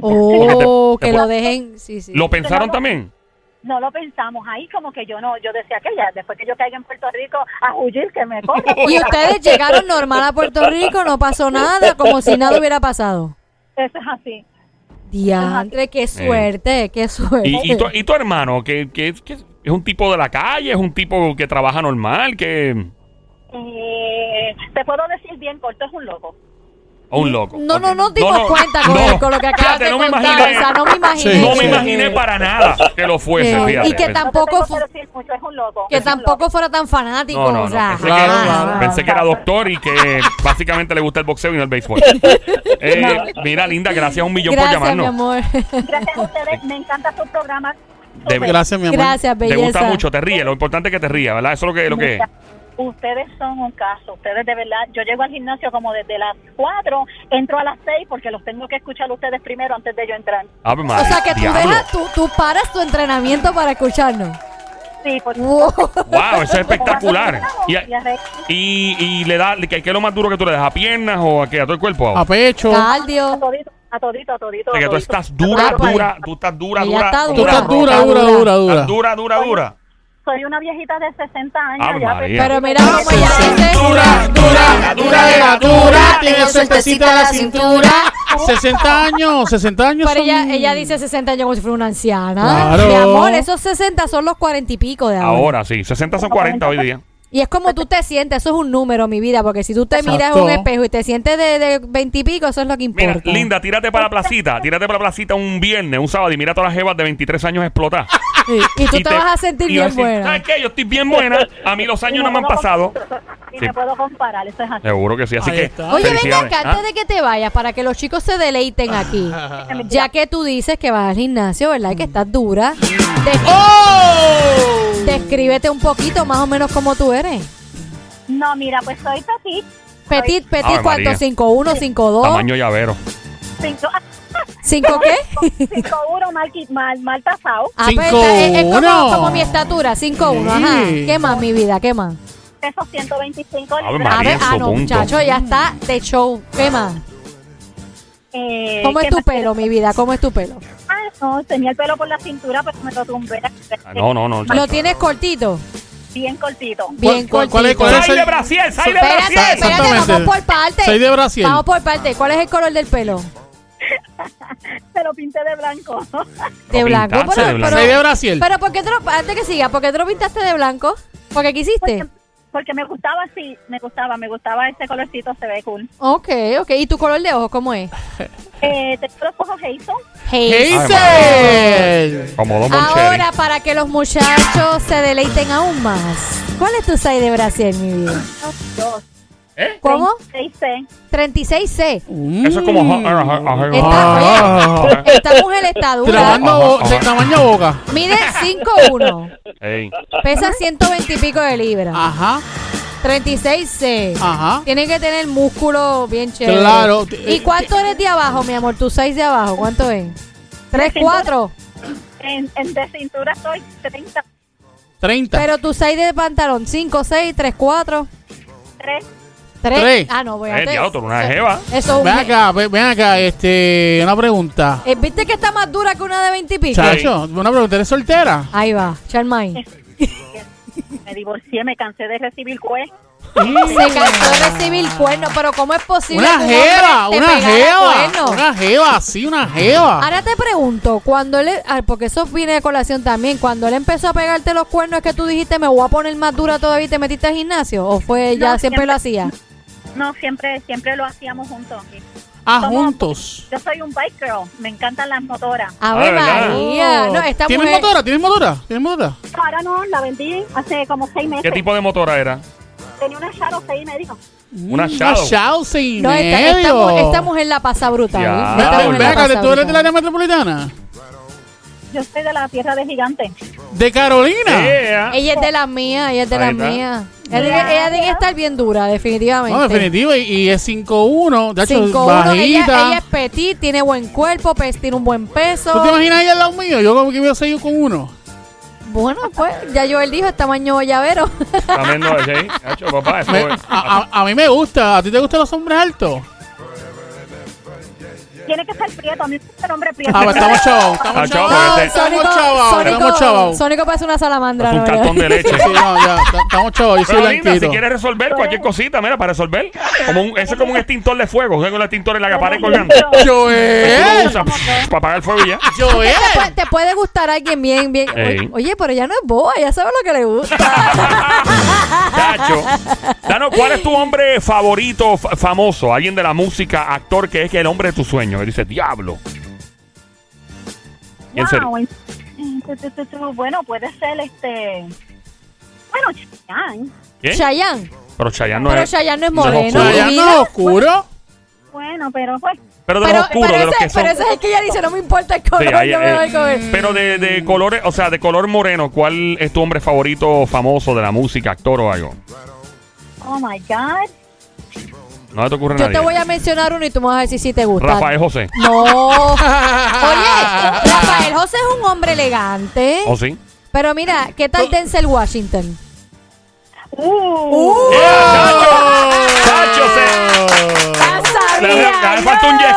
Speaker 3: Oh,
Speaker 1: Te-
Speaker 3: que
Speaker 1: te-
Speaker 3: lo dejen, sí, sí.
Speaker 1: ¿Lo pensaron también?
Speaker 7: No lo pensamos ahí, como que yo no, yo decía que ya, después que yo caiga en Puerto Rico, a huir, que me corra. (laughs)
Speaker 3: Y ustedes llegaron normal a Puerto Rico, no pasó nada, como si nada hubiera pasado.
Speaker 7: Eso es así.
Speaker 3: Diantre, qué suerte, qué suerte.
Speaker 1: ¿Y, y, tu, y tu hermano, que, que, que es un tipo de la calle, es un tipo que trabaja normal, que
Speaker 7: Eh, te puedo decir bien corto, es un loco.
Speaker 1: O un loco?
Speaker 3: No, no, no cuenta con,
Speaker 1: no.
Speaker 3: el- con lo que acabas
Speaker 1: Fíjate,
Speaker 3: de
Speaker 1: no me
Speaker 3: contar.
Speaker 1: imaginé,
Speaker 3: o sea, no me imaginé.
Speaker 4: Sí,
Speaker 1: no me imaginé para nada que lo fuese, fíjate.
Speaker 3: y que tampoco
Speaker 7: te que
Speaker 3: tampoco fuera tan fanático,
Speaker 1: No, no,
Speaker 3: o
Speaker 1: no.
Speaker 3: sea,
Speaker 1: Pensé,
Speaker 4: Claro,
Speaker 1: que,
Speaker 4: claro.
Speaker 1: pensé que era doctor y que (laughs) básicamente le gusta el boxeo y no el béisbol. (laughs) Eh, mira, linda, gracias un millón
Speaker 3: Gracias,
Speaker 1: por
Speaker 3: mi
Speaker 1: llamarnos.
Speaker 3: amor.
Speaker 7: Gracias a ustedes, me encanta su programa.
Speaker 1: De-.
Speaker 4: Gracias, mi amor.
Speaker 3: Gracias,
Speaker 1: Te
Speaker 3: belleza.
Speaker 1: gusta mucho, te ríe. Lo importante es que te rías, ¿verdad? Eso es lo que, lo que es.
Speaker 7: Ustedes son un caso, ustedes de verdad, yo llego al gimnasio como desde las 4, entro a las 6 porque los tengo que escuchar ustedes primero antes de yo entrar.
Speaker 1: Ave
Speaker 3: O
Speaker 1: María,
Speaker 3: sea, que tú dejas, tú, tú paras tu entrenamiento para escucharnos.
Speaker 7: Sí, por
Speaker 3: Wow.
Speaker 1: Wow, eso es espectacular. Y,
Speaker 7: Y
Speaker 1: le da, ¿qué, es lo más duro que tú le das? ¿A piernas o a qué? ¿A todo el cuerpo?
Speaker 4: A pecho.
Speaker 7: A
Speaker 3: Cardio.
Speaker 7: todito, a todito, a todito.
Speaker 1: O sea, que tú estás dura,
Speaker 3: Ah, pues.
Speaker 1: dura, tú estás dura, dura.
Speaker 4: Tú estás dura, dura, dura, dura.
Speaker 1: Dura, dura, dura.
Speaker 7: Soy una viejita de 60 años.
Speaker 1: Ave
Speaker 7: ya,
Speaker 1: María.
Speaker 3: Pero mira cómo ella dice.
Speaker 4: Dura, dura, la dura de la dura. Tiene suertecita la cintura. (laughs) 60 años, 60 años.
Speaker 3: Pero ella,
Speaker 4: son-
Speaker 3: ella dice 60 años como si fuera una anciana.
Speaker 4: Claro.
Speaker 3: Mi amor, esos 60 son los 40 y pico de ahora.
Speaker 1: Ahora sí, 60 son 40 hoy día.
Speaker 3: Y es como tú te sientes, eso es un número, mi vida, porque si tú te miras en un espejo y te sientes de, de 20 y pico, eso es lo que
Speaker 1: Mira,
Speaker 3: importa.
Speaker 1: linda, tírate para la placita, (laughs) tírate para la placita un viernes, un sábado y mira a todas las jevas de 23 años explotar.
Speaker 3: Sí, Y tú te, vas a sentir
Speaker 1: y
Speaker 3: bien
Speaker 1: a decir,
Speaker 3: buena.
Speaker 1: ¿Sabes qué? Yo estoy bien buena. A mí los años no me han pasado. (laughs)
Speaker 7: Y
Speaker 1: Sí.
Speaker 7: me puedo comparar, eso es así.
Speaker 1: Seguro que sí, así
Speaker 4: Ahí
Speaker 1: que.
Speaker 4: está.
Speaker 3: Oye, venga acá,
Speaker 1: ¿Ah?
Speaker 3: antes de que te vayas, para que los chicos se deleiten aquí. (laughs) Ya que tú dices que vas al gimnasio, ¿verdad? Y que estás dura.
Speaker 4: ¡Oh!
Speaker 3: Descríbete un poquito más o menos cómo tú eres.
Speaker 7: No, mira, pues soy petit.
Speaker 3: Petit, petit,
Speaker 1: Ave
Speaker 3: ¿cuánto?
Speaker 1: María.
Speaker 3: 5'1, 5'2.
Speaker 1: Tamaño llavero.
Speaker 7: Cinco,
Speaker 3: ¿5 qué? (laughs)
Speaker 7: 5'1 mal, mal, mal tasado.
Speaker 3: Ah, pues está- es, es como,
Speaker 4: 5'1".
Speaker 3: como mi estatura, 5'1, ajá.
Speaker 4: Sí.
Speaker 3: ¿Qué más, mi vida? ¿Qué más?
Speaker 7: Peso 125
Speaker 1: Ave
Speaker 7: libras.
Speaker 3: A
Speaker 1: María,
Speaker 3: ver, ah, no,
Speaker 1: punto.
Speaker 3: muchacho, ya está de show. ¿Qué más?
Speaker 7: Eh,
Speaker 3: ¿Cómo es
Speaker 7: ¿qué
Speaker 3: tu
Speaker 7: más
Speaker 3: pelo,
Speaker 7: quieres?
Speaker 3: mi vida? ¿Cómo es tu pelo?
Speaker 7: No, tenía el pelo por la cintura, pero me lo tumbé.
Speaker 1: Ah, No, no, no.
Speaker 3: ¿Lo tienes cortito?
Speaker 7: Bien cortito.
Speaker 3: Bien
Speaker 4: ¿Cuál-
Speaker 3: cortito.
Speaker 4: cuál es- cuál es
Speaker 1: ¡Sal
Speaker 4: el-
Speaker 1: de Brasil! ¡Sal de
Speaker 3: Espérate,
Speaker 1: Brasil!
Speaker 3: espérate,
Speaker 4: Exactamente.
Speaker 3: vamos por parte.
Speaker 4: Soy de Brasil.
Speaker 3: Vamos por parte. ¿Cuál es el color del pelo? (laughs)
Speaker 7: Se lo pinté de blanco. (laughs)
Speaker 3: De
Speaker 1: Lo
Speaker 3: blanco. Pero,
Speaker 1: de blanco.
Speaker 3: pero-
Speaker 4: Soy de Brasil.
Speaker 3: pero ¿por qué te lo, antes que siga, ¿por qué te lo pintaste de blanco? ¿Por qué quisiste?
Speaker 7: Porque, porque me gustaba así, me gustaba, me gustaba ese colorcito, se ve cool.
Speaker 3: Ok, ok. ¿Y tu color de ojos cómo es? (laughs)
Speaker 7: Eh, tengo los ojos Hazel.
Speaker 4: ¡Hazel!
Speaker 1: Como.
Speaker 3: Ahora, para que los muchachos se deleiten aún más. ¿Cuál es tu size de Brasil, mi vida?
Speaker 7: Dos.
Speaker 1: ¿Eh?
Speaker 3: ¿Cómo?
Speaker 7: 6C.
Speaker 3: 36C.
Speaker 1: Eso es como...
Speaker 4: Mm.
Speaker 3: Oye, esta mujer está dura.
Speaker 1: Ajá,
Speaker 4: de tamaño boca.
Speaker 3: Mide 5'1". (laughs)
Speaker 1: Ey.
Speaker 3: Pesa 120 y pico de libras.
Speaker 4: Ajá,
Speaker 3: 36C.
Speaker 4: ajá.
Speaker 3: Tiene que tener músculo bien chévere.
Speaker 4: Claro.
Speaker 3: ¿Y cuánto eres de abajo, mi amor? Tu size de abajo, ¿cuánto es? ¿3, 4?
Speaker 7: En, en de cintura estoy 30.
Speaker 4: 30.
Speaker 3: Pero tu size de pantalón, 5, 6, 3, 4,
Speaker 7: 3.
Speaker 3: 3.
Speaker 4: Tres.
Speaker 3: Ah, no, voy a
Speaker 1: Eh, diablo, tú eres una jeva.
Speaker 3: Eso es un...
Speaker 4: Ven acá, ven, ven acá, este, una pregunta.
Speaker 3: Eh, ¿Viste que está más dura que una de 20 y pico?
Speaker 4: Chacho, una pregunta, ¿eres soltera?
Speaker 3: Ahí va, Charmaine. (laughs)
Speaker 7: Me divorcié, me cansé de recibir juez.
Speaker 3: Se cansó de recibir cuernos, pero ¿cómo es posible
Speaker 4: Una
Speaker 3: que un
Speaker 4: jeva,
Speaker 3: hombre te
Speaker 4: una
Speaker 3: pegara
Speaker 4: jeva,
Speaker 3: cuernos?
Speaker 4: una jeva, sí, una jeva.
Speaker 3: Ahora te pregunto, cuando él, ah, porque eso viene de colación también, cuando él empezó a pegarte los cuernos es que tú dijiste me voy a poner más dura todavía y te metiste al gimnasio o fue ya
Speaker 7: No,
Speaker 3: siempre,
Speaker 7: siempre.
Speaker 3: lo hacía.
Speaker 7: No, siempre, siempre lo hacíamos juntos.
Speaker 4: Ah,
Speaker 7: somos-
Speaker 4: juntos.
Speaker 7: Yo soy un bike girl, me encantan las motoras.
Speaker 3: Ave
Speaker 1: Ah, ¿verdad?
Speaker 3: María, no, esta
Speaker 4: ¿Tienes
Speaker 3: mujer
Speaker 4: motora? ¿Tienes motora? ¿Tienes motora?
Speaker 7: Ahora no, la vendí hace como seis meses.
Speaker 1: ¿Qué tipo de motora era?
Speaker 7: Tenía una Shadow seis y medio.
Speaker 1: Una Shadow.
Speaker 4: Shadow y
Speaker 3: no, esta, esta
Speaker 4: medio.
Speaker 3: mu- esta mujer la pasa brutal.
Speaker 1: Ya.
Speaker 3: Esta mujer
Speaker 4: Ven
Speaker 3: la
Speaker 4: acá,
Speaker 3: pasa
Speaker 4: ¿tú eres del
Speaker 3: brutal.
Speaker 4: área metropolitana?
Speaker 7: Yo soy de la tierra de gigante.
Speaker 4: ¿De Carolina?
Speaker 1: Yeah.
Speaker 3: Ella es de las mías, ella es de
Speaker 1: Ahí está.
Speaker 3: mías. Ella, tiene- ella tiene que estar bien dura, definitivamente.
Speaker 4: No, definitivo, y, y es 5'1", de hecho,
Speaker 3: 5'1", ella,
Speaker 4: bajita.
Speaker 3: ella es petit, tiene buen cuerpo, pues, tiene un buen peso.
Speaker 4: ¿Tú te imaginas ella al lado mío? Yo como que voy a seguir con uno.
Speaker 3: Bueno, pues, ya yo él dijo, es tamaño llavero.
Speaker 1: También no, sí. (laughs) Hacho, papá, eso
Speaker 4: Me-
Speaker 1: es-
Speaker 4: a, a- a mí me gusta. ¿A ti te gustan los hombres altos?
Speaker 7: Tiene que ser prieto, a mí me gusta el hombre prieto.
Speaker 4: Ah, pues estamos chavos. Estamos
Speaker 1: chavo,
Speaker 4: chavos. Estamos chavos. Estamos
Speaker 3: Sónico,
Speaker 4: chavos.
Speaker 3: Sónico parece una salamandra.
Speaker 1: es un
Speaker 3: ¿no?
Speaker 1: cartón de leche.
Speaker 4: Sí, no, ya, estamos chavos. Yo soy
Speaker 1: linda, si
Speaker 4: blanquito.
Speaker 1: quieres resolver cualquier cosita, mira, para resolver. Como un, eso es como un extintor de fuego. ¿Sabes con el extintor en la pared colgando?
Speaker 4: Joel.
Speaker 1: para apagar el fuego y ya.
Speaker 4: Joel.
Speaker 3: Te puede, te puede gustar alguien bien, bien. Oye, pero ella no es boba, ella sabe lo que le gusta. (laughs)
Speaker 1: Danos, ¿cuál es tu hombre favorito, fa- famoso? Alguien de la música, actor, que es que el hombre de tu sueño. Que dice, diablo. Y en serio.
Speaker 7: Wow, tu, tu, tu, Bueno, puede ser este. Bueno, Chayanne.
Speaker 1: ¿Qué?
Speaker 3: Chayanne.
Speaker 1: Pero Chayanne no
Speaker 3: Pero
Speaker 1: es.
Speaker 3: Chayanne no es
Speaker 1: no es
Speaker 3: moreno.
Speaker 1: oscuro.
Speaker 4: No es oscuro.
Speaker 7: Bueno, pero pues.
Speaker 1: Pero de
Speaker 3: Pero,
Speaker 1: los oscuros,
Speaker 3: pero
Speaker 1: de los
Speaker 3: ese,
Speaker 1: que son.
Speaker 3: pero ese es el que ella dice, no me importa el color,
Speaker 1: Sí, ahí,
Speaker 3: yo me
Speaker 1: eh,
Speaker 3: voy con él.
Speaker 1: Pero de, de colores, o sea, de color moreno, ¿cuál es tu hombre favorito famoso de la música, actor o algo?
Speaker 7: Oh my God.
Speaker 1: No te ocurre
Speaker 3: Yo
Speaker 1: nadie.
Speaker 3: te voy a mencionar uno y tú me vas a decir si te gusta.
Speaker 1: Rafael José.
Speaker 3: No. (laughs) Oye, Rafael José es un hombre elegante.
Speaker 1: ¿O sí?
Speaker 3: Pero mira, ¿qué tal Denzel Washington?
Speaker 7: Uh,
Speaker 1: ¡Chacho! se-
Speaker 3: Ya
Speaker 1: Le,
Speaker 3: sabía
Speaker 1: le falta un.
Speaker 3: Ya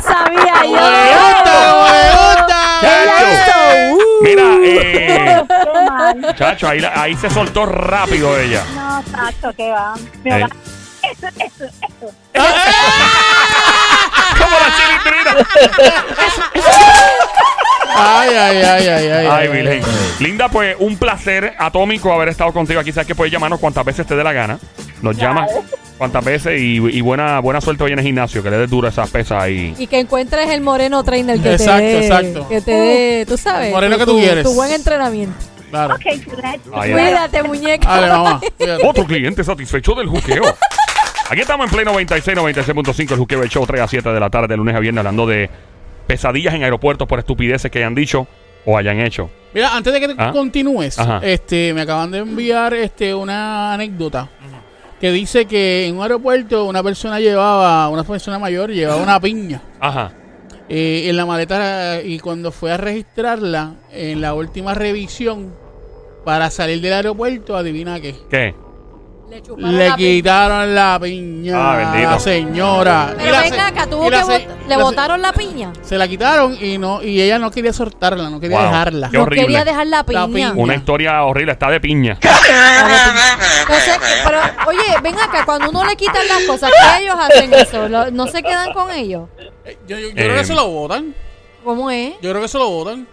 Speaker 3: sabía
Speaker 4: Me
Speaker 3: yo.
Speaker 4: gusta, me gusta.
Speaker 1: Chacho. Mira, eh,
Speaker 7: qué mal.
Speaker 1: chacho, ahí, la- ahí se soltó rápido ella.
Speaker 7: No, tacho, que va. Me
Speaker 1: Eh.
Speaker 7: va- Eso, eso, eso.
Speaker 1: Como la chilindrina.
Speaker 4: Ay, ay, ay, ay, ay.
Speaker 1: Ay, Virgen. Linda, pues un placer atómico haber estado contigo aquí. Sabes que puedes llamarnos cuantas veces te dé la gana. Nos llamas cuantas veces y, y buena, buena suerte hoy en el gimnasio. Que le des duro esas pesas ahí.
Speaker 3: Y que encuentres el moreno trainer que
Speaker 4: Exacto,
Speaker 3: te dé.
Speaker 4: exacto.
Speaker 3: Que te dé, tú sabes.
Speaker 4: El moreno que
Speaker 3: tu-
Speaker 4: tú quieres.
Speaker 3: Tu buen entrenamiento.
Speaker 4: Claro.
Speaker 7: Ok, let's
Speaker 1: Ahí va.
Speaker 3: Cuídate, muñeca.
Speaker 4: Dale, mamá.
Speaker 1: Otro cliente satisfecho del juqueo. Aquí estamos en Play 96, 96.5, el juqueo show 3 a 7 de la tarde, de lunes a viernes, hablando de pesadillas en aeropuertos por estupideces que hayan dicho o hayan hecho.
Speaker 4: Mira, antes de que
Speaker 1: Ah.
Speaker 4: continúes,
Speaker 1: Ajá.
Speaker 4: este, me acaban de enviar este una anécdota que dice que en un aeropuerto una persona llevaba, una persona mayor llevaba una piña
Speaker 1: Ajá.
Speaker 4: eh, en la maleta y cuando fue a registrarla en la última revisión para salir del aeropuerto, adivina qué.
Speaker 1: ¿Qué?
Speaker 3: Le la
Speaker 4: quitaron la piña
Speaker 1: Ah, bendito.
Speaker 4: la señora.
Speaker 3: Pero
Speaker 4: la
Speaker 3: venga
Speaker 4: se-
Speaker 3: acá, tuvo
Speaker 4: y
Speaker 3: que bot- le botaron la piña.
Speaker 4: Se la quitaron y no y ella no quería soltarla, no quería
Speaker 1: Wow.
Speaker 4: dejarla.
Speaker 1: Qué
Speaker 3: No
Speaker 1: horrible.
Speaker 3: quería dejar la piña.
Speaker 4: piña.
Speaker 1: Una historia horrible, (laughs) está de piña.
Speaker 3: Entonces, pero, oye, ven acá, cuando uno le quitan las cosas, ¿qué ellos hacen eso? ¿Lo- ¿No se quedan con ellos?
Speaker 4: Eh, Yo, yo- yo creo
Speaker 1: Eh,
Speaker 4: que se lo votan.
Speaker 3: ¿Cómo es?
Speaker 4: Yo creo que se lo votan.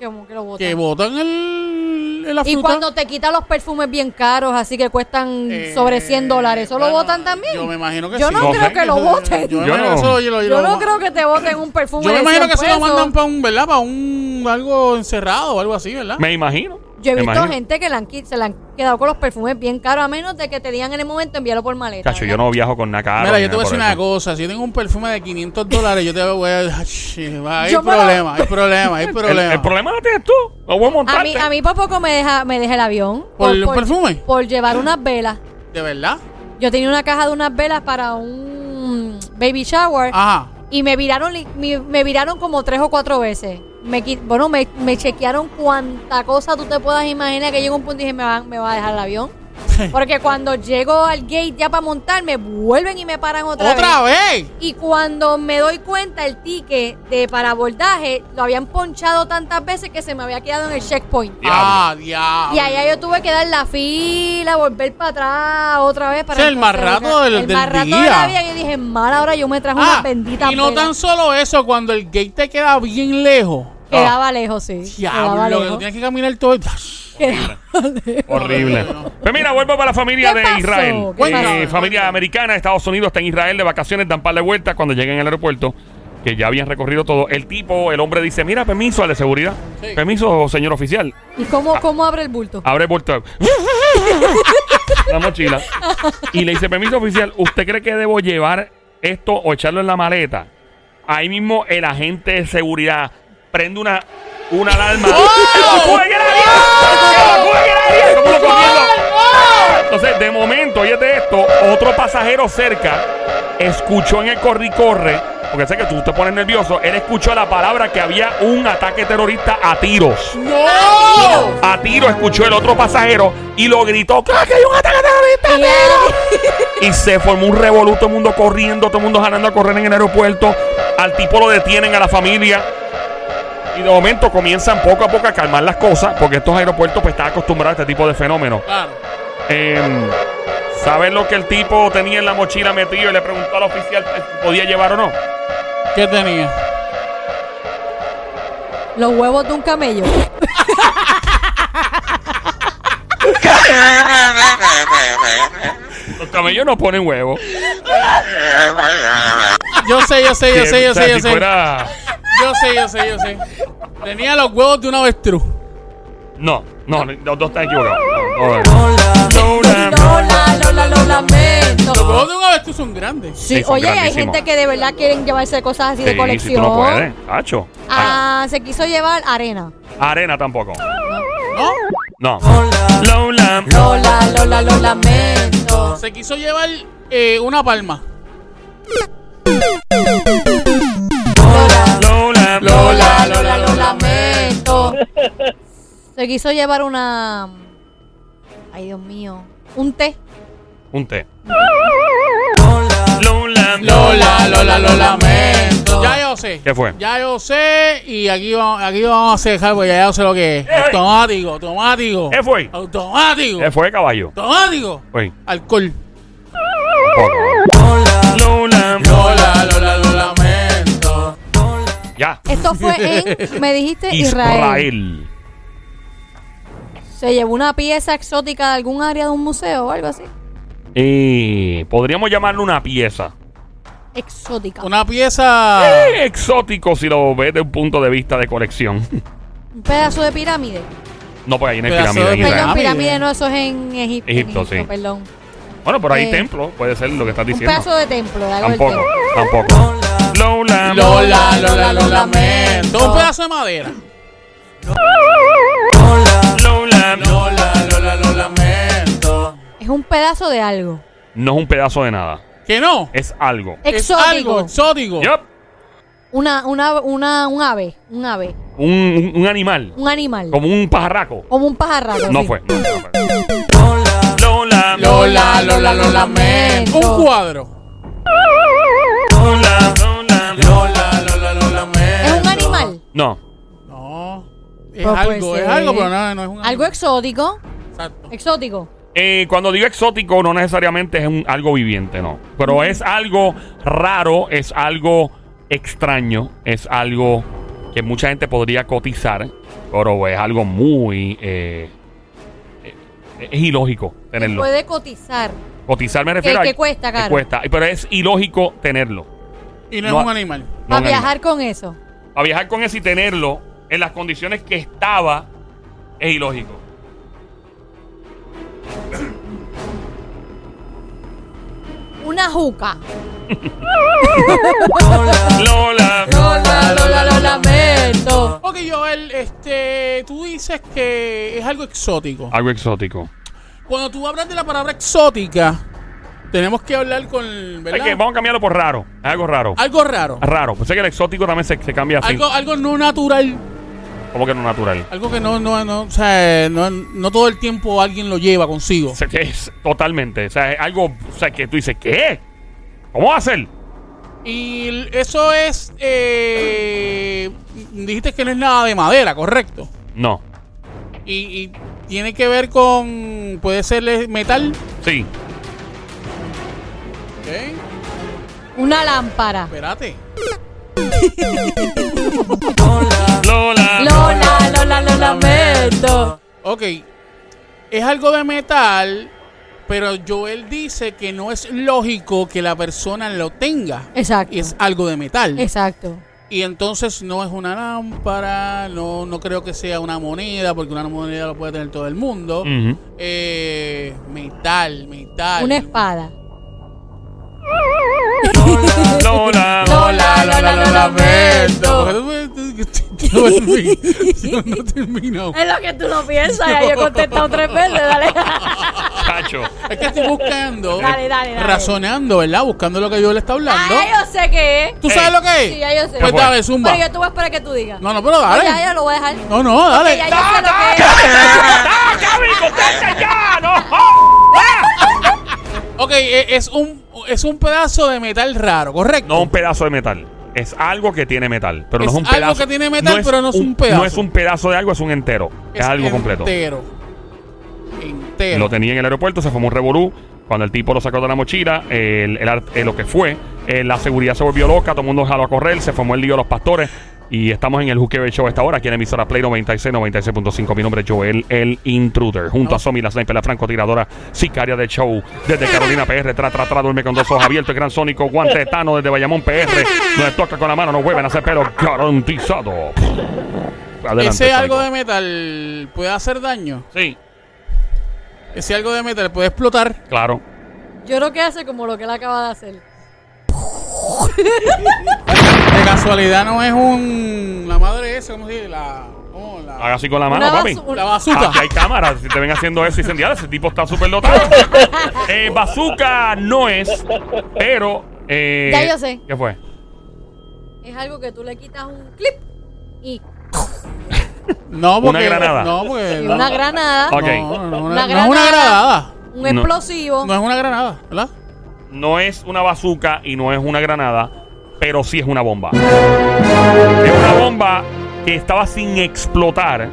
Speaker 3: El- ¿Cómo que lo botan?
Speaker 4: Que votan el, la fruta.
Speaker 3: Y cuando te quitan los perfumes bien caros, así que cuestan
Speaker 4: Eh,
Speaker 3: sobre 100 dólares, ¿eso lo
Speaker 4: bueno,
Speaker 3: votan también?
Speaker 4: Yo me imagino que
Speaker 3: Yo
Speaker 4: sí.
Speaker 3: no
Speaker 1: No
Speaker 3: creo
Speaker 1: sé.
Speaker 3: que lo voten.
Speaker 4: Yo,
Speaker 1: Yo no.
Speaker 4: que eso lo-
Speaker 3: Yo
Speaker 4: lo-
Speaker 3: no creo que te voten un perfume
Speaker 4: Yo me
Speaker 3: de
Speaker 4: imagino
Speaker 3: 100
Speaker 4: que se lo mandan para un, ¿verdad? Para un algo encerrado o algo así, ¿verdad?
Speaker 1: Me imagino.
Speaker 3: Yo he visto
Speaker 1: imagino.
Speaker 3: gente que han se le han quedado con los perfumes bien caros, a menos de que te digan en el momento envíalo por maleta.
Speaker 1: Cacho, yo no viajo con nada caro.
Speaker 4: Mira, yo te voy a decir
Speaker 1: por
Speaker 4: una
Speaker 1: eso.
Speaker 4: cosa. Si yo tengo un perfume de 500 dólares, yo te voy a... (laughs) Hay
Speaker 3: Yo me lo-
Speaker 4: problema, hay problema, hay problema.
Speaker 1: el problema lo tienes tú. Lo voy a
Speaker 3: A
Speaker 1: montar.
Speaker 3: mí, a mí por poco me deja, me deja el avión.
Speaker 4: ¿Por los perfumes?
Speaker 3: Por llevar unas velas.
Speaker 4: ¿De verdad?
Speaker 3: Yo tenía una caja de unas velas para un baby shower
Speaker 4: Ajá.
Speaker 3: y me viraron, me viraron como tres o cuatro veces. Me, bueno, me, me chequearon cuánta cosa tú te puedas imaginar que llegó un punto y dije, me va, me va a dejar el avión. (laughs) Porque cuando llego al gate ya para montarme, vuelven y me paran otra,
Speaker 4: ¿Otra vez?
Speaker 3: Y cuando me doy cuenta, el ticket de para abordaje lo habían ponchado tantas veces que se me había quedado en el checkpoint.
Speaker 1: Diablo.
Speaker 4: Ah, diablo.
Speaker 3: Y allá yo tuve que dar la fila, volver para atrás otra vez para
Speaker 4: Ese es el más rato del-
Speaker 3: el
Speaker 4: del
Speaker 3: más rato
Speaker 4: día.
Speaker 3: de la vida. Y yo dije, mal, ahora yo me trajo
Speaker 4: Ah,
Speaker 3: unas benditas
Speaker 4: y no
Speaker 3: velas".
Speaker 4: tan solo eso, cuando el gate te queda bien lejos.
Speaker 3: Quedaba lejos, sí. Quedaba
Speaker 4: Diablo, que tú
Speaker 3: lejos.
Speaker 4: tienes que caminar todo. el-
Speaker 3: Lejos.
Speaker 1: Horrible. Pues mira, vuelvo para la familia
Speaker 3: ¿Qué
Speaker 1: de
Speaker 3: pasó?
Speaker 1: Israel.
Speaker 3: ¿Qué
Speaker 1: Eh,
Speaker 3: pasó?
Speaker 1: familia americana, Estados Unidos está en Israel de vacaciones, dan par de vueltas cuando lleguen al aeropuerto, que ya habían recorrido todo. El tipo, el hombre dice, mira, permiso al de seguridad.
Speaker 4: Sí.
Speaker 1: Permiso, señor oficial.
Speaker 3: ¿Y cómo, cómo abre el bulto?
Speaker 1: Abre el bulto. (laughs) la mochila. Y le dice, permiso oficial, ¿usted cree que debo llevar esto o echarlo en la maleta? Ahí mismo el agente de seguridad prende una, una alarma. Mundo corriendo. Entonces, de momento, oye de esto, otro pasajero cerca escuchó en el corri-corre, porque sé que tú te pones nervioso, él escuchó la palabra que había un ataque terrorista a tiros.
Speaker 4: ¡No!
Speaker 1: A tiro escuchó el otro pasajero y lo gritó, ¡Claro que hay un ataque terrorista! a tiro!" (laughs) Y se formó un revolú, todo el mundo corriendo, todo el mundo jalando a correr en el aeropuerto. Al tipo lo detienen a la familia. Y de momento comienzan poco a poco a calmar las cosas, porque estos aeropuertos pues están acostumbrados a este tipo de fenómenos.
Speaker 4: Claro.
Speaker 1: Em, ¿Sabes lo que el tipo tenía en la mochila metido y le preguntó al oficial si podía llevar o no?
Speaker 4: ¿Qué tenía?
Speaker 3: Los huevos de un camello.
Speaker 1: Los camellos no ponen huevos.
Speaker 4: Yo sé, yo sé, yo sé, yo sé, yo
Speaker 1: si
Speaker 4: sé. Yo sé, yo sé, yo sé. Tenía los huevos de un avestruz.
Speaker 1: No, no, los dos están equivocados. No, no, no.
Speaker 3: Lola, Lola, lo lamento.
Speaker 4: Los huevos de un avestruz son grandes.
Speaker 3: Sí,
Speaker 1: Sí, son
Speaker 3: oye, hay
Speaker 1: grandísimos.
Speaker 3: gente que de verdad quieren llevarse cosas así de
Speaker 1: Sí,
Speaker 3: colección.
Speaker 1: si tú no puedes, Hacho.
Speaker 3: Ah, se quiso llevar arena.
Speaker 1: Arena tampoco.
Speaker 4: ¿No?
Speaker 1: No. Lola.
Speaker 3: Lola, Lola, lo lamento.
Speaker 4: Se quiso llevar eh, una palma.
Speaker 3: Se quiso llevar una. Ay, Dios mío. Un té.
Speaker 1: Un té. Lola.
Speaker 4: Lola, Lola, lo lamento. Ya yo sé.
Speaker 1: ¿Qué fue?
Speaker 4: Ya yo sé. Y aquí vamos, aquí vamos a dejar, porque ya yo sé lo que es. Automático, automático.
Speaker 1: ¿Qué fue?
Speaker 4: Automático.
Speaker 1: ¿Qué fue, caballo?
Speaker 4: Automático. Alcohol.
Speaker 1: tampoco. Lola.
Speaker 4: Lola, Lola, lo lamento.
Speaker 1: Ya.
Speaker 3: Esto fue en, me dijiste, Israel.
Speaker 1: Israel.
Speaker 3: Se llevó una pieza exótica de algún área de un museo o algo así.
Speaker 1: Eh, podríamos llamarlo una pieza.
Speaker 3: Exótica.
Speaker 4: Una pieza.
Speaker 1: Eh, exótico si lo ves de un punto de vista de colección.
Speaker 3: Un pedazo de pirámide.
Speaker 1: no, pues ahí no hay
Speaker 4: Pedazo
Speaker 1: pirámide
Speaker 4: de
Speaker 1: en
Speaker 3: Perdón,
Speaker 1: Israel.
Speaker 4: Pirámide.
Speaker 3: pirámide no, eso es en Egipto.
Speaker 1: Egipto,
Speaker 3: en
Speaker 1: sí.
Speaker 3: Perdón.
Speaker 1: Bueno, por ahí
Speaker 3: Eh,
Speaker 1: templo, puede ser lo que estás
Speaker 3: Un
Speaker 1: diciendo.
Speaker 3: pedazo de templo, de algo del
Speaker 1: Tampoco,
Speaker 3: templo.
Speaker 1: tampoco. Lola.
Speaker 4: Lola, Lola, lo lamento. Un pedazo de madera.
Speaker 1: Lola.
Speaker 4: Lola, Lola, lo lamento.
Speaker 3: Es un pedazo de algo.
Speaker 1: No es un pedazo de nada.
Speaker 4: Que no.
Speaker 1: Es algo.
Speaker 4: Es algo
Speaker 3: Exótico.
Speaker 4: exótico.
Speaker 1: Yup.
Speaker 3: Una, una, una, un ave. Un ave.
Speaker 1: Un, un- un animal.
Speaker 3: Un animal.
Speaker 1: Como un pajarraco.
Speaker 3: Como un pajarraco.
Speaker 1: No
Speaker 3: sí.
Speaker 1: fue. no, no fue. Lola.
Speaker 4: Lola, Lola, lo lamento. Un cuadro.
Speaker 1: Lola. Lola.
Speaker 4: Lola, Lola, lo lamento.
Speaker 3: Es un animal.
Speaker 1: No.
Speaker 4: Es
Speaker 3: Pues puede
Speaker 4: algo, es algo, pero no, no es un
Speaker 3: Algo exótico.
Speaker 4: Exacto.
Speaker 3: Exótico.
Speaker 1: Eh, cuando digo exótico, no necesariamente es un, algo viviente, no. Pero es algo raro, es algo extraño, es algo que mucha gente podría cotizar, pero es algo muy, eh, es ilógico tenerlo.
Speaker 3: Puede cotizar.
Speaker 1: Cotizar me refiero
Speaker 3: que
Speaker 1: a
Speaker 3: cuesta,
Speaker 1: que
Speaker 3: caro.
Speaker 1: cuesta, pero es ilógico tenerlo.
Speaker 4: Y no,
Speaker 1: No,
Speaker 4: es un animal.
Speaker 1: No
Speaker 3: a
Speaker 1: un
Speaker 3: viajar
Speaker 1: animal.
Speaker 3: con eso.
Speaker 1: A viajar con eso y tenerlo en las condiciones que estaba es ilógico.
Speaker 3: Una juca.
Speaker 1: Lola.
Speaker 3: Lola, Lola, lo lamento.
Speaker 4: Ok, Joel, este, tú dices que es algo exótico.
Speaker 1: Algo exótico.
Speaker 4: Cuando tú hablas de la palabra exótica, tenemos que hablar con,
Speaker 1: Es
Speaker 4: ¿verdad?
Speaker 1: que vamos a cambiarlo por raro. Es algo raro.
Speaker 4: Algo raro.
Speaker 1: Raro. Pues sé que el exótico también se, se cambia así.
Speaker 4: Algo, algo no natural.
Speaker 1: Como que no natural.
Speaker 4: Algo que no, no, no, o sea, no, no todo el tiempo alguien lo lleva consigo.
Speaker 1: O sea, que es totalmente. O sea, es algo o sea, que tú dices, ¿qué? ¿Cómo va a ser?
Speaker 4: Y eso es, eh, dijiste que no es nada de madera, correcto.
Speaker 1: No.
Speaker 4: Y, y tiene que ver con, puede ser metal.
Speaker 1: Sí.
Speaker 4: Ok,
Speaker 3: Una lámpara.
Speaker 4: espérate. (laughs)
Speaker 1: Lola.
Speaker 3: Lola, Lola, lo lamento.
Speaker 4: Ok, es algo de metal, pero Joel dice que no es lógico que la persona lo tenga.
Speaker 3: Exacto.
Speaker 4: Y es algo de metal.
Speaker 3: Exacto.
Speaker 4: Y entonces no es una lámpara, no, no creo que sea una moneda, porque una moneda lo puede tener todo el mundo. Eh, metal, metal.
Speaker 3: Una espada.
Speaker 1: Lola.
Speaker 3: Lola, Lola, lo lamento. (laughs)
Speaker 4: Yo no termino.
Speaker 3: Es lo que tú no piensas. Ya yo he contestado tres veces. Dale.
Speaker 1: Cacho.
Speaker 4: Es que estoy buscando,
Speaker 3: Dale, dale, dale.
Speaker 4: razonando, ¿verdad? Buscando lo que yo le está hablando.
Speaker 3: Ah, yo sé qué es.
Speaker 4: ¿Tú sabes lo que es?
Speaker 3: Sí, ya yo sé.
Speaker 4: Pues
Speaker 1: fue?
Speaker 4: dale, zumba.
Speaker 3: Pero yo te voy a esperar que tú digas.
Speaker 4: No, no, pero dale.
Speaker 3: Ya, ya lo voy a dejar.
Speaker 4: No, no, dale.
Speaker 3: ya yo sé lo que es.
Speaker 1: ¡Ah, Gaby, contesta ya! ¡No! (laughs)
Speaker 4: Ok, e- es un, es un pedazo de metal raro, ¿correcto?
Speaker 1: No un pedazo de metal. Es algo que tiene metal. Pero no es un
Speaker 4: algo
Speaker 1: pedazo.
Speaker 4: que tiene metal, pero no es un pedazo.
Speaker 1: No es un pedazo de algo, es un entero. Es, algo completo.
Speaker 4: Entero. Entero.
Speaker 1: Lo tenía en el aeropuerto, se formó un revolú. Cuando el tipo lo sacó de la mochila, el, el eh, lo que fue, eh, la seguridad se volvió loca, todo el mundo jaló a correr, se formó el lío de los pastores. Y estamos en el Hooker Show a esta hora, aquí en emisora Play 96, 96.5. Mi nombre es Joel, el intruder. Junto a Somi, la sniper, la francotiradora, sicaria del show. Desde Carolina PR, tra, tra, tra, duerme con dos ojos abiertos. El gran sónico, guante tano desde Bayamón PR. Donde toca con la mano, no vuelven a hacer pelo garantizado. Adelante,
Speaker 4: Ese algo
Speaker 1: Sónico.
Speaker 4: de metal puede hacer daño.
Speaker 1: Sí,
Speaker 4: Ese algo de metal puede explotar.
Speaker 1: claro.
Speaker 3: Yo creo que hace como lo que él acaba de hacer. (laughs)
Speaker 4: De casualidad no es un. La madre esa, ¿cómo se dice? La. ¿cómo? La,
Speaker 1: Haga así con la mano,
Speaker 3: Una
Speaker 1: papi.
Speaker 3: basu-
Speaker 4: la bazooka.
Speaker 1: Aquí hay cámaras. Si te ven haciendo eso y dicen, "Diablo, ese tipo está súper dotado. (laughs) eh, bazooka no es, pero. eh,
Speaker 3: Ya yo sé.
Speaker 1: ¿Qué fue?
Speaker 3: Es algo que tú le quitas un clip y, (laughs)
Speaker 4: No, porque,
Speaker 1: Una granada.
Speaker 4: No, porque.
Speaker 3: y una granada,
Speaker 1: Ok.
Speaker 4: No, no, no,
Speaker 3: Una
Speaker 4: no es una granada.
Speaker 3: un
Speaker 1: No.
Speaker 3: explosivo.
Speaker 4: No es una granada, ¿verdad?
Speaker 1: No es una bazooka y no es una granada, pero sí es una bomba. Es una bomba que estaba sin explotar.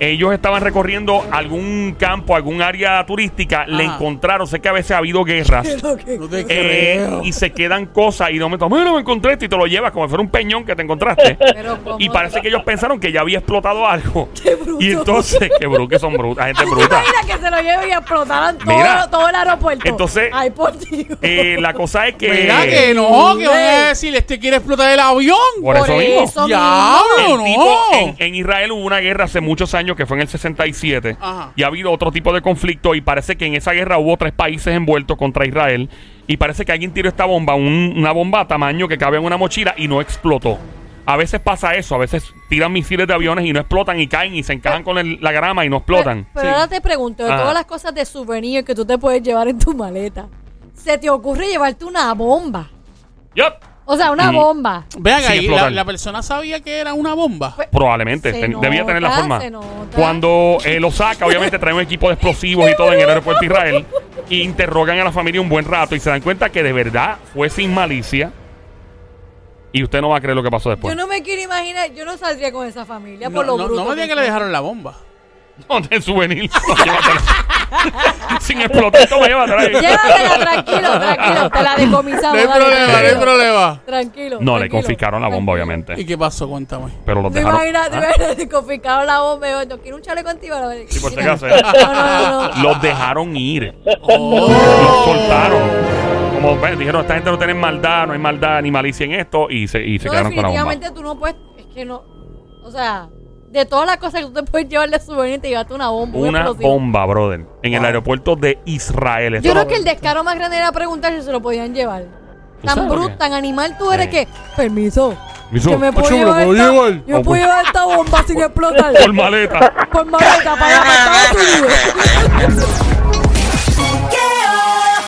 Speaker 1: Ellos estaban recorriendo algún campo, algún área turística, le encontraron, sé que a veces ha habido guerras. (laughs)
Speaker 4: No te
Speaker 1: Eh,
Speaker 4: creo.
Speaker 1: y se quedan cosas y de momento, mira, me encontré esto", y te lo llevas como si fuera un peñón que te encontraste. (laughs) Y parece que ellos pensaron que ya había explotado algo. (laughs)
Speaker 3: Qué bruto.
Speaker 1: Y entonces, qué brutos que son brutas, gente
Speaker 3: ¿Tú te
Speaker 1: bruta.
Speaker 3: imaginas que se lo lleven y explotaran todo,
Speaker 1: Mira.
Speaker 3: todo el aeropuerto?
Speaker 1: Entonces,
Speaker 3: Ay, por Dios.
Speaker 1: Eh, la cosa es que.
Speaker 4: Mira que no, que van a decir, este quiere explotar el avión.
Speaker 1: Por eso mismo.
Speaker 3: eso
Speaker 4: Ya,
Speaker 3: mismo.
Speaker 1: El
Speaker 4: no.
Speaker 1: tipo, en, en Israel hubo una guerra hace muchos años que fue en el 67
Speaker 4: Ajá.
Speaker 1: y ha habido otro tipo de conflicto y parece que en esa guerra hubo tres países envueltos contra Israel y parece que alguien tiró esta bomba, un- una bomba a tamaño que cabe en una mochila y no explotó. A veces pasa eso, a veces tiran misiles de aviones y no explotan y caen y se encajan con el- la grama y no explotan.
Speaker 3: Pero, pero ahora te pregunto, de
Speaker 1: Ajá.
Speaker 3: todas las cosas de souvenir que tú te puedes llevar en tu maleta, ¿se te ocurre llevarte una bomba?
Speaker 1: Yup.
Speaker 3: O sea, una bomba.
Speaker 4: Vean
Speaker 1: Sin
Speaker 4: ahí, la,
Speaker 1: explotar.
Speaker 4: la persona sabía que era una bomba.
Speaker 3: Pues,
Speaker 1: Probablemente,
Speaker 3: Se
Speaker 1: ten- debía tener la
Speaker 3: nota,
Speaker 1: forma.
Speaker 3: se nota.
Speaker 1: Cuando eh, lo saca, obviamente trae un equipo de explosivos y todo en el aeropuerto de Israel. Y interrogan a la familia un buen rato y se dan cuenta que de verdad fue sin malicia. Y usted no va a creer lo que pasó después.
Speaker 3: Yo no me quiero imaginar, yo no saldría con esa familia
Speaker 4: No,
Speaker 3: por lo
Speaker 4: no,
Speaker 3: bruto.
Speaker 4: no me digan que le
Speaker 3: son.
Speaker 4: dejaron la bomba.
Speaker 1: No, de souvenir. (laughs) Llévatela. (laughs) Sin explotar, toma, llévatela ahí.
Speaker 3: Llévatela, tranquilo, tranquilo. Te la decomisamos.
Speaker 4: No hay
Speaker 3: dale,
Speaker 4: problema, no hay
Speaker 3: tranquilo.
Speaker 4: problema.
Speaker 3: Tranquilo.
Speaker 1: No, le
Speaker 3: tranquilo,
Speaker 1: confiscaron la bomba,
Speaker 3: tranquilo.
Speaker 1: obviamente.
Speaker 4: ¿Y qué pasó? Cuéntame.
Speaker 1: Pero los
Speaker 3: ¿Te
Speaker 1: dejaron.
Speaker 3: imaginas? ¿Te
Speaker 1: ¿Ah?
Speaker 3: imaginas? Te confiscaron la bomba. y yo, ¿No quiero un chale contigo?
Speaker 1: Sí, por si acaso. (laughs)
Speaker 3: No, no, no, no.
Speaker 1: Los dejaron ir.
Speaker 4: Oh.
Speaker 1: Los soltaron. Como ven, dijeron, esta gente no tiene maldad, no hay maldad ni malicia en esto. Y se, y se
Speaker 3: No,
Speaker 1: quedaron con la bomba.
Speaker 3: definitivamente tú no puedes. Es que no. O sea, de todas las cosas que tú te puedes llevar de souvenir, te llevaste una bomba. un
Speaker 1: Una
Speaker 3: explosivo.
Speaker 1: bomba, brother. En el aeropuerto de Israel. Esto
Speaker 3: Yo creo que el descaro más grande era preguntar si se lo podían llevar. Tan
Speaker 1: sabes por
Speaker 3: bruto, tan animal tú eres
Speaker 1: Sí.
Speaker 3: que. Permiso.
Speaker 1: Permiso.
Speaker 3: Que me puedo
Speaker 4: ¿me
Speaker 3: llevar,
Speaker 4: puedo
Speaker 3: esta,
Speaker 4: llevar?
Speaker 3: yo
Speaker 1: Oh,
Speaker 3: puedo llevar esta bomba sin explotar.
Speaker 1: Por maleta.
Speaker 3: Por maleta para allá, para Estados Unidos.